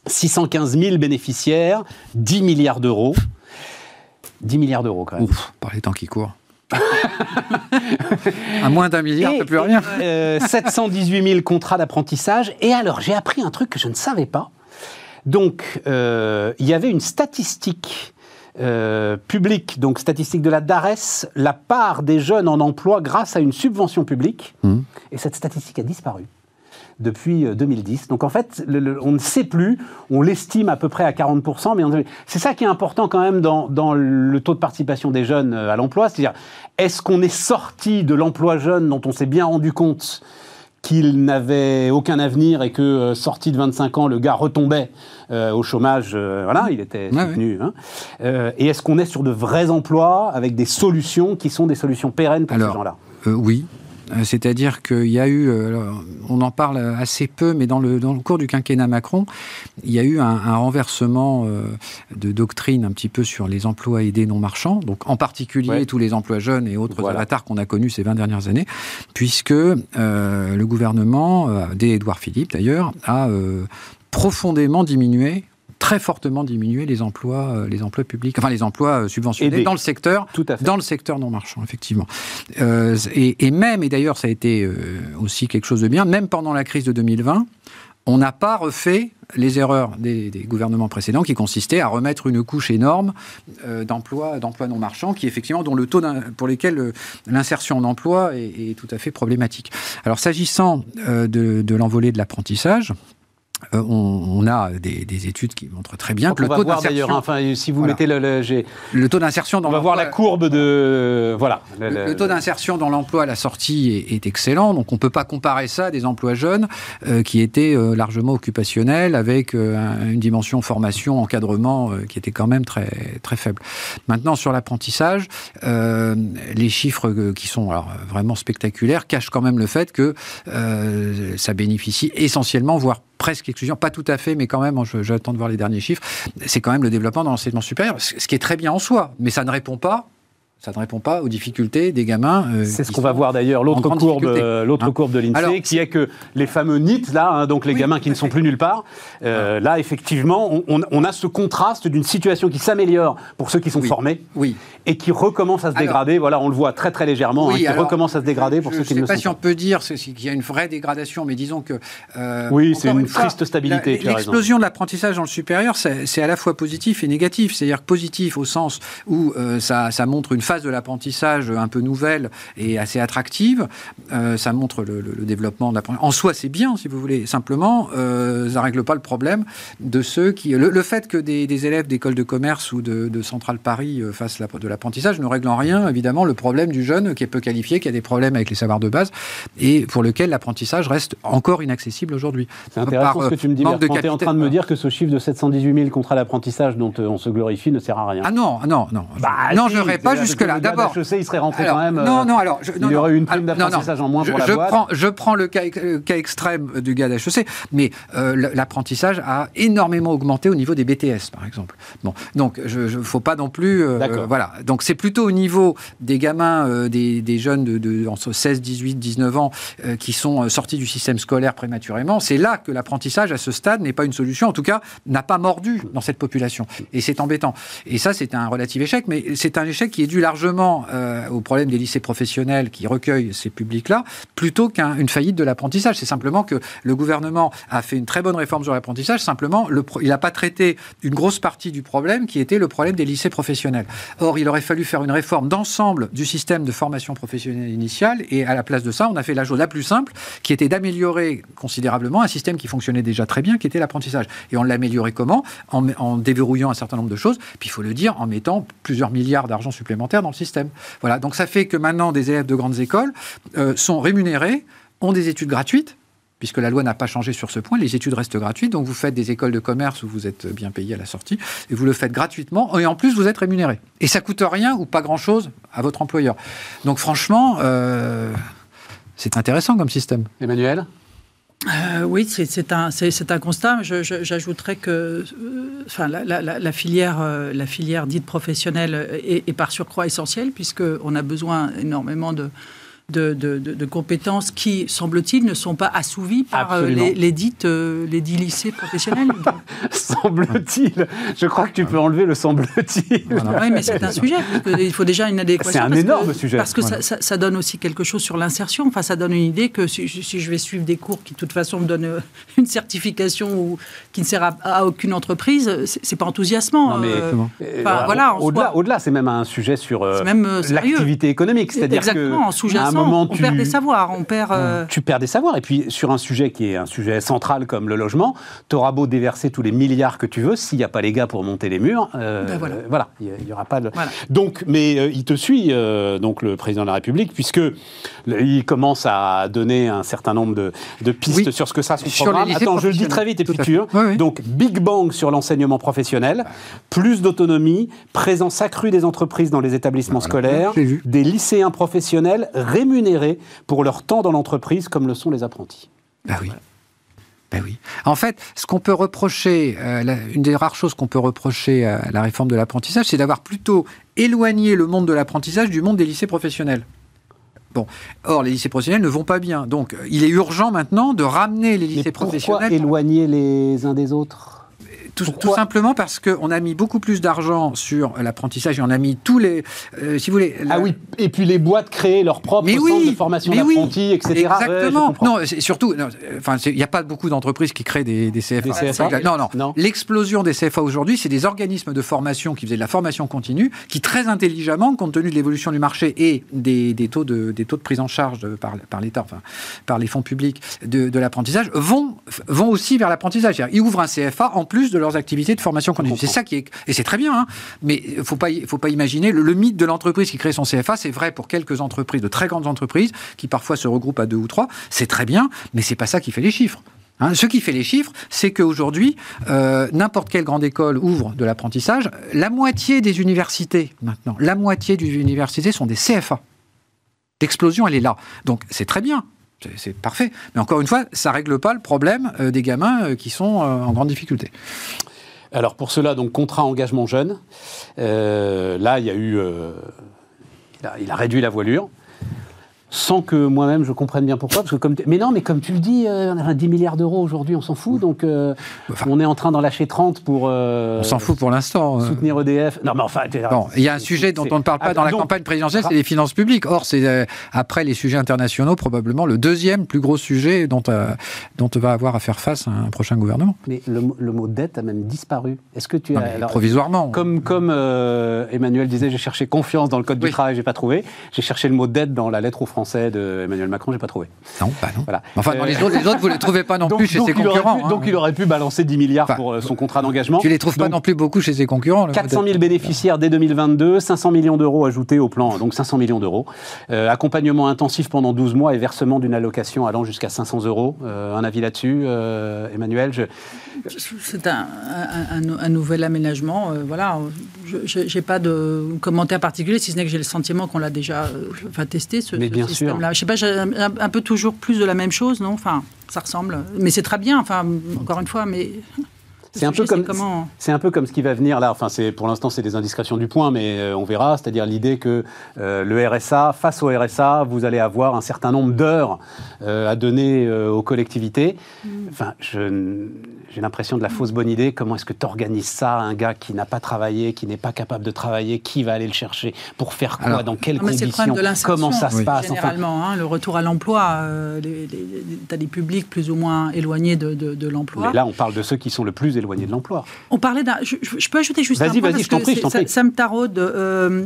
615 000 bénéficiaires, 10 milliards d'euros. 10 milliards d'euros quand même. Ouf, par les temps qui courent. à moins d'un milliard, plus rien. 718 000 contrats d'apprentissage. Et alors, j'ai appris un truc que je ne savais pas. Donc, euh, il y avait une statistique euh, publique, donc statistique de la DARES, la part des jeunes en emploi grâce à une subvention publique. Mmh. Et cette statistique a disparu depuis 2010. Euh, Donc en fait, on ne sait plus, on l'estime à peu près à 40%, mais c'est ça qui est important quand même dans, dans, le taux de participation des jeunes à l'emploi, c'est-à-dire est-ce qu'on est sorti de l'emploi jeune dont on s'est bien rendu compte qu'il n'avait aucun avenir et que, euh, sorti de 25 ans, le gars retombait euh, au chômage, euh, voilà, il était soutenu. Hein. et est-ce qu'on est sur de vrais emplois avec des solutions qui sont des solutions pérennes pour ces gens-là? Oui, euh, c'est-à-dire qu'il y a eu, euh, on en parle assez peu, mais dans le, dans le cours du quinquennat Macron, il y a eu un, renversement euh, de doctrine un petit peu sur les emplois aidés non marchands, donc en particulier tous les emplois jeunes et autres voilà. avatars qu'on a connus ces 20 dernières années, puisque le gouvernement, dès Édouard Philippe d'ailleurs, a profondément diminué très fortement diminué les emplois, euh, les emplois publics, enfin les emplois euh, subventionnés dans le secteur, Tout à fait. dans le secteur non marchand, effectivement. Euh, et, même, et d'ailleurs ça a été aussi quelque chose de bien, même pendant la crise de 2020, on n'a pas refait les erreurs des, gouvernements précédents qui consistaient à remettre une couche énorme d'emplois d'emplois non marchands qui effectivement dont le taux pour lesquels l'insertion en emploi est, tout à fait problématique. Alors s'agissant de, de l'envolée de l'apprentissage, euh, on, a des, études qui montrent très bien que le taux d'insertion. Enfin, si vous mettez le, le, taux d'insertion dans on va voir la courbe de voilà. Le, taux d'insertion dans l'emploi à la sortie est, excellent, donc on peut pas comparer ça à des emplois jeunes euh, qui étaient euh, largement occupationnels avec une dimension formation, encadrement qui était quand même très très faible. Maintenant sur l'apprentissage, les chiffres qui sont alors, vraiment spectaculaires cachent quand même le fait que ça bénéficie essentiellement, voire presque exclusion, pas tout à fait, mais quand même, j'attends de voir les derniers chiffres, c'est quand même le développement dans l'enseignement supérieur, ce qui est très bien en soi, mais ça ne répond pas ça ne répond pas aux difficultés des gamins. Euh, c'est ce qu'on va voir d'ailleurs, l'autre courbe, euh, l'autre hein courbe de l'INSEE, qui est que les fameux NIT, là, hein, donc les gamins qui ne sont plus nulle part, euh, là, effectivement, on, a ce contraste d'une situation qui s'améliore pour ceux qui sont formés oui. et qui recommence à se dégrader. Voilà, on le voit très très légèrement, hein, qui recommence à se dégrader pour ceux qui ne le sont pas. Je ne sais pas si on peut dire qu'il y a une vraie dégradation, mais disons que. oui, c'est une, triste stabilité. L'explosion de l'apprentissage dans le supérieur, c'est à la fois positif et négatif. C'est-à-dire positif au sens où ça, ça montre une de l'apprentissage un peu nouvelle et assez attractive. Euh, ça montre le, développement de l'apprentissage. En soi, c'est bien, si vous voulez. Simplement, euh, ça ne règle pas le problème de ceux qui... Le, fait que des, élèves d'école de commerce ou de, de Centrale Paris euh, fassent de l'apprentissage ne règle en rien, évidemment, le problème du jeune qui est peu qualifié, qui a des problèmes avec les savoirs de base et pour lequel l'apprentissage reste encore inaccessible aujourd'hui. C'est intéressant ce que tu me dis, tu es en train de me dire que ce chiffre de 718 000 contrats d'apprentissage dont on se glorifie ne sert à rien. Ah non, non, non. Bah, non, je n'aurais pas jusque D'abord, je sais, il serait rentré quand même. Non, non, alors. il y aurait eu une prime d'apprentissage en moins pour je, la boîte. Prends, je prends le cas, extrême du gars d'HEC, mais euh, l'apprentissage a énormément augmenté au niveau des BTS, par exemple. Bon, donc, il ne faut pas non plus. Euh, voilà. Donc, c'est plutôt au niveau des gamins, euh, des, jeunes de, de, entre 16, 18, 19 ans qui sont sortis du système scolaire prématurément. C'est là que l'apprentissage, à ce stade, n'est pas une solution. En tout cas, n'a pas mordu dans cette population. Et c'est embêtant. Et ça, c'est un relatif échec, mais c'est un échec qui est dû largement euh, au problème des lycées professionnels qui recueillent ces publics-là, plutôt qu'une faillite de l'apprentissage. C'est simplement que le gouvernement a fait une très bonne réforme sur l'apprentissage, simplement le, il n'a pas traité une grosse partie du problème qui était le problème des lycées professionnels. Or, il aurait fallu faire une réforme d'ensemble du système de formation professionnelle initiale, et à la place de ça, on a fait la chose la plus simple, qui était d'améliorer considérablement un système qui fonctionnait déjà très bien, qui était l'apprentissage. Et on l'améliorait comment? En, en déverrouillant un certain nombre de choses, puis il faut le dire, en mettant plusieurs milliards d'argent supplémentaires dans système. Voilà, donc ça fait que maintenant des élèves de grandes écoles euh, sont rémunérés, ont des études gratuites, puisque la loi n'a pas changé sur ce point, les études restent gratuites, donc vous faites des écoles de commerce où vous êtes bien payé à la sortie, et vous le faites gratuitement, et en plus vous êtes rémunéré. Et ça coûte rien ou pas grand-chose à votre employeur. Donc franchement, euh, c'est intéressant comme système. Emmanuel? Euh, oui, c'est un, un, constat. J'ajouterais que euh, enfin, la, filière, euh, la filière dite professionnelle est, par surcroît essentielle, puisqu'on a besoin énormément de, de, compétences qui, semble-t-il, ne sont pas assouvies par euh, les, dites, euh, les dits lycées professionnels. semble-t-il Je crois que tu peux enlever le semble-t-il. oui, mais c'est un sujet. il faut déjà une adéquation. C'est un énorme sujet. Parce que ça, donne aussi quelque chose sur l'insertion. Enfin, ça donne une idée que si, je vais suivre des cours qui, de toute façon, me donnent euh, une certification ou qui ne sert à, aucune entreprise, c'est pas enthousiasmant. mais, voilà, au-delà, c'est même un sujet sur l'activité économique. C'est-à-dire que en on perd des savoirs. On perd, euh, Tu perds des savoirs. Et puis, sur un sujet qui est un sujet central comme le logement, tu auras beau déverser tous les milliards que tu veux, s'il n'y a pas les gars pour monter les murs, euh, ben voilà. il n'y aura pas de... Donc, mais euh, il te suit, donc le président de la République, puisque il commence à donner un certain nombre de, pistes sur ce que ça, son sur programme. Attends, je le dis très vite et puis tu... Donc, Big Bang sur l'enseignement professionnel, plus d'autonomie, présence accrue des entreprises dans les établissements scolaires, des lycéens professionnels rémunérés pour leur temps dans l'entreprise comme le sont les apprentis. Ben oui. Ben oui. En fait, ce qu'on peut reprocher, euh, une des rares choses qu'on peut reprocher à la réforme de l'apprentissage, c'est d'avoir plutôt éloigné le monde de l'apprentissage du monde des lycées professionnels. Bon, or les lycées professionnels ne vont pas bien, donc il est urgent maintenant de ramener les lycées professionnels. Pourquoi éloigner les uns des autres? Tout, simplement parce qu'on a mis beaucoup plus d'argent sur l'apprentissage et on a mis tous les. Euh, si vous voulez. Ah oui, et puis les boîtes créer leurs propres centres de formation d'apprentis, etc. Exactement. non, surtout, enfin, il n'y a pas beaucoup d'entreprises qui créent des, CFA. Non, non. L'explosion des CFA aujourd'hui, c'est des organismes de formation qui faisaient de la formation continue, qui très intelligemment, compte tenu de l'évolution du marché et des, taux, de, des taux de prise en charge par, par l'État, enfin, par les fonds publics de, de l'apprentissage, vont, vont aussi vers l'apprentissage. Ils ouvrent un CFA en plus de leurs activités de formation continue. C'est ça qui est. Et c'est très bien, hein, mais il ne faut pas, faut pas imaginer. Le, mythe de l'entreprise qui crée son CFA, c'est vrai pour quelques entreprises, de très grandes entreprises, qui parfois se regroupent à deux ou trois. C'est très bien, mais c'est pas ça qui fait les chiffres. Hein. ce qui fait les chiffres, c'est qu'aujourd'hui, euh, n'importe quelle grande école ouvre de l'apprentissage. La moitié des universités, maintenant, la moitié des universités sont des CFA. L'explosion, elle est là. Donc, c'est très bien c'est parfait. Mais encore une fois, ça règle pas le problème euh, des gamins euh, qui sont euh, en grande difficulté. Alors pour cela, donc contrat engagement jeune. là, il a eu, il a réduit la voilure sans que moi-même je comprenne bien pourquoi. Parce que comme mais non, mais comme tu le dis, euh, on a 10 milliards d'euros aujourd'hui, on s'en fout. Donc euh, on est en train d'en lâcher 30 pour. Euh, on s'en fout pour l'instant. Soutenir EDF. Non, mais enfin. il y a un sujet dont on ne parle pas dans la campagne présidentielle, c'est les finances publiques. Or, c'est après les sujets internationaux, probablement le deuxième plus gros sujet dont, dont va avoir à faire face un prochain gouvernement. Mais le, mot dette a même disparu. Est-ce que tu as. provisoirement. Comme, comme Emmanuel disait, j'ai cherché confiance dans le code du travail, j'ai pas trouvé. J'ai cherché le mot dette dans la lettre aux Français français d'Emmanuel Macron, j'ai pas trouvé. Non, pas non. Voilà. Enfin, dans les, autres, les autres, vous les trouvez pas non plus chez ses concurrents. Hein. Donc il aurait pu balancer 10 milliards pour euh, son contrat d'engagement. Tu les trouves pas non plus beaucoup chez ses concurrents. 400 000 bénéficiaires dès 2022, 500 millions d'euros ajoutés au plan, donc 500 millions d'euros. Euh, accompagnement intensif pendant 12 mois et versement d'une allocation allant jusqu'à 500 euros. Euh, un avis là-dessus, Emmanuel C'est un, un, nouvel aménagement. voilà, j'ai pas de commentaire particulier, si ce n'est que j'ai le sentiment qu'on l'a déjà testé, ce, Mais bien je sais pas, j'ai un, peu toujours plus de la même chose, non? Enfin, ça ressemble. Mais c'est très bien, enfin, encore une fois, mais. C'est un, peu comme, c'est un peu comme ce qui va venir là. Enfin, c'est, pour l'instant, c'est des indiscrétions du point, mais euh, on verra. C'est-à-dire l'idée que euh, le RSA, face au RSA, vous allez avoir un certain nombre d'heures euh, à donner aux collectivités. Mm. Enfin, j'ai l'impression de la fausse bonne idée. Comment est-ce que tu organises ça Un gars qui n'a pas travaillé, qui n'est pas capable de travailler, qui va aller le chercher? Pour faire quoi? Dans quelles conditions? Comment ça se passe? Généralement, hein, le retour à l'emploi, euh, tu as des publics plus ou moins éloignés de, de, l'emploi. Mais là, on parle de ceux qui sont le plus éloignés de l'emploi. On parlait d'un. Je, peux ajouter juste un point Vas-y, je prie, ça, ça, me taraude. Euh,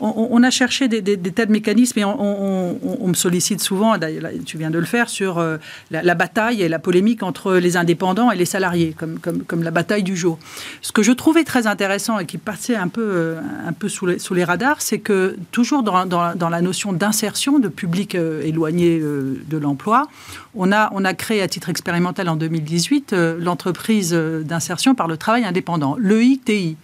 on, a cherché des, des, tas de mécanismes et on, me sollicite souvent, d'ailleurs, tu viens de le faire, sur euh, la, la, bataille et la polémique entre les indépendants et les salariés, comme, comme, comme, la bataille du jour. Ce que je trouvais très intéressant et qui passait un peu, euh, un peu sous, les, sous les radars, c'est que toujours dans, dans, la notion d'insertion de public euh, éloigné de l'emploi, on a, on a créé à titre expérimental en 2018 l'entreprise d'insertion par le travail indépendant, l'EITI.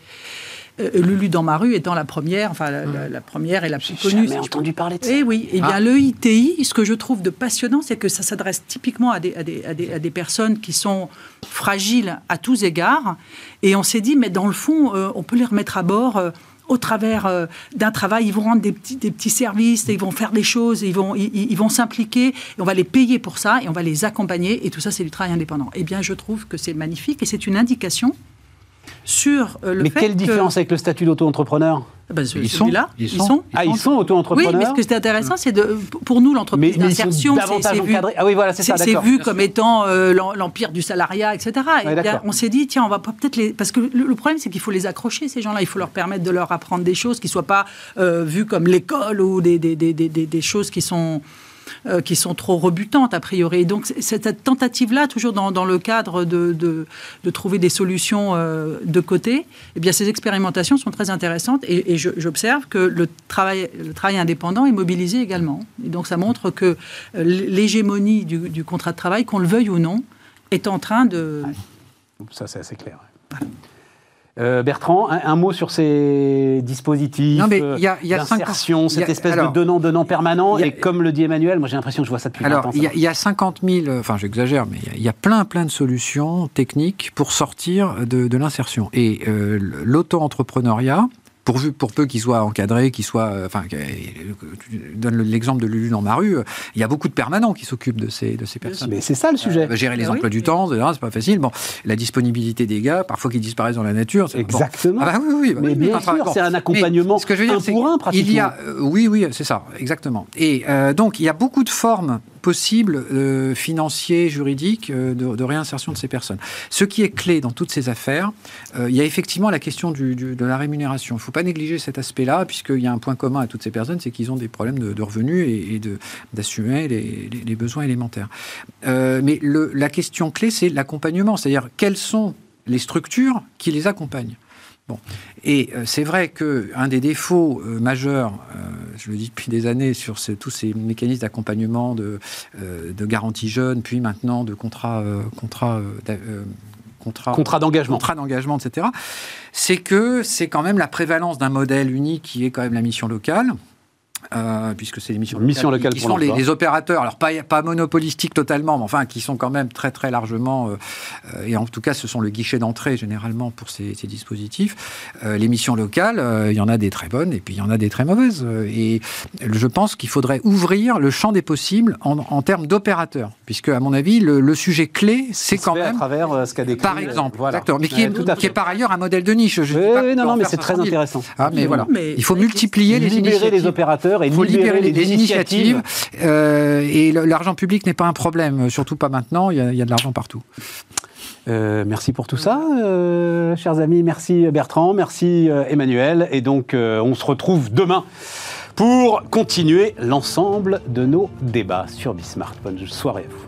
Euh, Lulu dans ma rue étant la première, enfin la, mmh. première et la plus connue. Jamais entendu parler de ça. Eh oui, eh bien ah. le ITI, ce que je trouve de passionnant, c'est que ça s'adresse typiquement à des, à, des, à, des, personnes qui sont fragiles à tous égards. Et on s'est dit, mais dans le fond, euh, on peut les remettre à bord. Euh, au travers d'un travail, ils vont rendre des petits, des petits services, ils vont faire des choses, ils vont, ils, vont s'impliquer, et on va les payer pour ça, et on va les accompagner, et tout ça, c'est du travail indépendant. Eh bien, je trouve que c'est magnifique, et c'est une indication sur le Mais quelle différence avec le statut d'auto-entrepreneur? Ah bah, ils, sont, là, ils, sont, Ah, ils sont auto-entrepreneurs? Oui, mais ce qui est intéressant, c'est de, pour nous, l'entreprise d'insertion, c'est vu, ah oui, voilà, c'est vu comme étant euh, l'empire du salariat, etc. et on s'est dit, tiens, on va peut-être les... Parce que le, problème, c'est qu'il faut les accrocher, ces gens-là. Il faut leur permettre de leur apprendre des choses qui ne soient pas euh, vues comme l'école ou des, des, des, des, choses qui sont euh, qui sont trop rebutantes, a priori. donc, cette tentative-là, toujours dans, le cadre de, de, trouver des solutions euh, de côté, eh bien, ces expérimentations sont très intéressantes et, j'observe que le travail, le travail indépendant est mobilisé également. Et donc, ça montre que euh, l'hégémonie du, contrat de travail, qu'on le veuille ou non, est en train de... Ça, c'est assez clair. Euh, Bertrand, un, mot sur ces dispositifs d'insertion, cette espèce de donnant-donnant permanent. et comme le dit Emmanuel, moi j'ai l'impression que je vois ça depuis alors, Il y, a 50 000, enfin j'exagère, mais il y, a plein plein de solutions techniques pour sortir de, l'insertion. Et euh, l'auto-entrepreneuriat, pourvu pour peu qu'il soit encadré, qu'il soit, euh, enfin, tu donnes l'exemple de Lulu dans ma rue, euh, il y a beaucoup de permanents qui s'occupent de ces de ces personnes. Mais c'est ça le sujet. Euh, gérer les ah emplois du temps, c'est pas facile. Bon, la disponibilité des gars, parfois qu'ils disparaissent dans la nature. Exactement. Ah bah oui, oui, bah mais bien sûr, c'est un accompagnement ce que je veux dire, un pour un pratiquement. Il y a, oui, oui, c'est ça, exactement. Et donc il y a beaucoup de formes possible euh, financier, juridique, euh, de, réinsertion de ces personnes. Ce qui est clé dans toutes ces affaires, euh, il y a effectivement la question de la rémunération. Il ne faut pas négliger cet aspect-là, puisqu'il y a un point commun à toutes ces personnes, c'est qu'ils ont des problèmes de, revenus et, d'assumer les, besoins élémentaires. mais la question clé, c'est l'accompagnement, c'est-à-dire quelles sont les structures qui les accompagnent? Bon. Et euh, c'est vrai qu'un des défauts euh, majeurs, euh, je le dis depuis des années, sur tous ces mécanismes d'accompagnement, de, de garantie jeune, puis maintenant de contrat, contrat, contrat, contrat d'engagement, contrat d'engagement, etc. C'est que c'est quand même la prévalence d'un modèle unique qui est quand même la mission locale. Euh, puisque c'est les missions, mission locales qui sont les, opérateurs, alors pas, pas monopolistiques totalement, mais enfin qui sont quand même très très largement, euh, euh, et en tout cas ce sont le guichet d'entrée généralement pour ces, dispositifs. les missions locales, il y en a des très bonnes et puis il y en a des très mauvaises. Et je pense qu'il faudrait ouvrir le champ des possibles en, termes d'opérateurs, puisque à mon avis le, sujet clé c'est quand même à travers ce qu'a décrit, par exemple, voilà. mais qui, est, qui est, par ailleurs un modèle de niche. Je oui, non, non, mais c'est très intéressant. Ah, mais voilà, il faut multiplier les libérer les opérateurs il faut libérer les, initiatives. Euh, et l'argent public n'est pas un problème, surtout pas maintenant, il y a, de l'argent partout. Euh, merci pour tout ça, euh, chers amis. Merci Bertrand, merci Emmanuel. Et donc, on se retrouve demain pour continuer l'ensemble de nos débats sur Bismart. Bonne soirée à vous.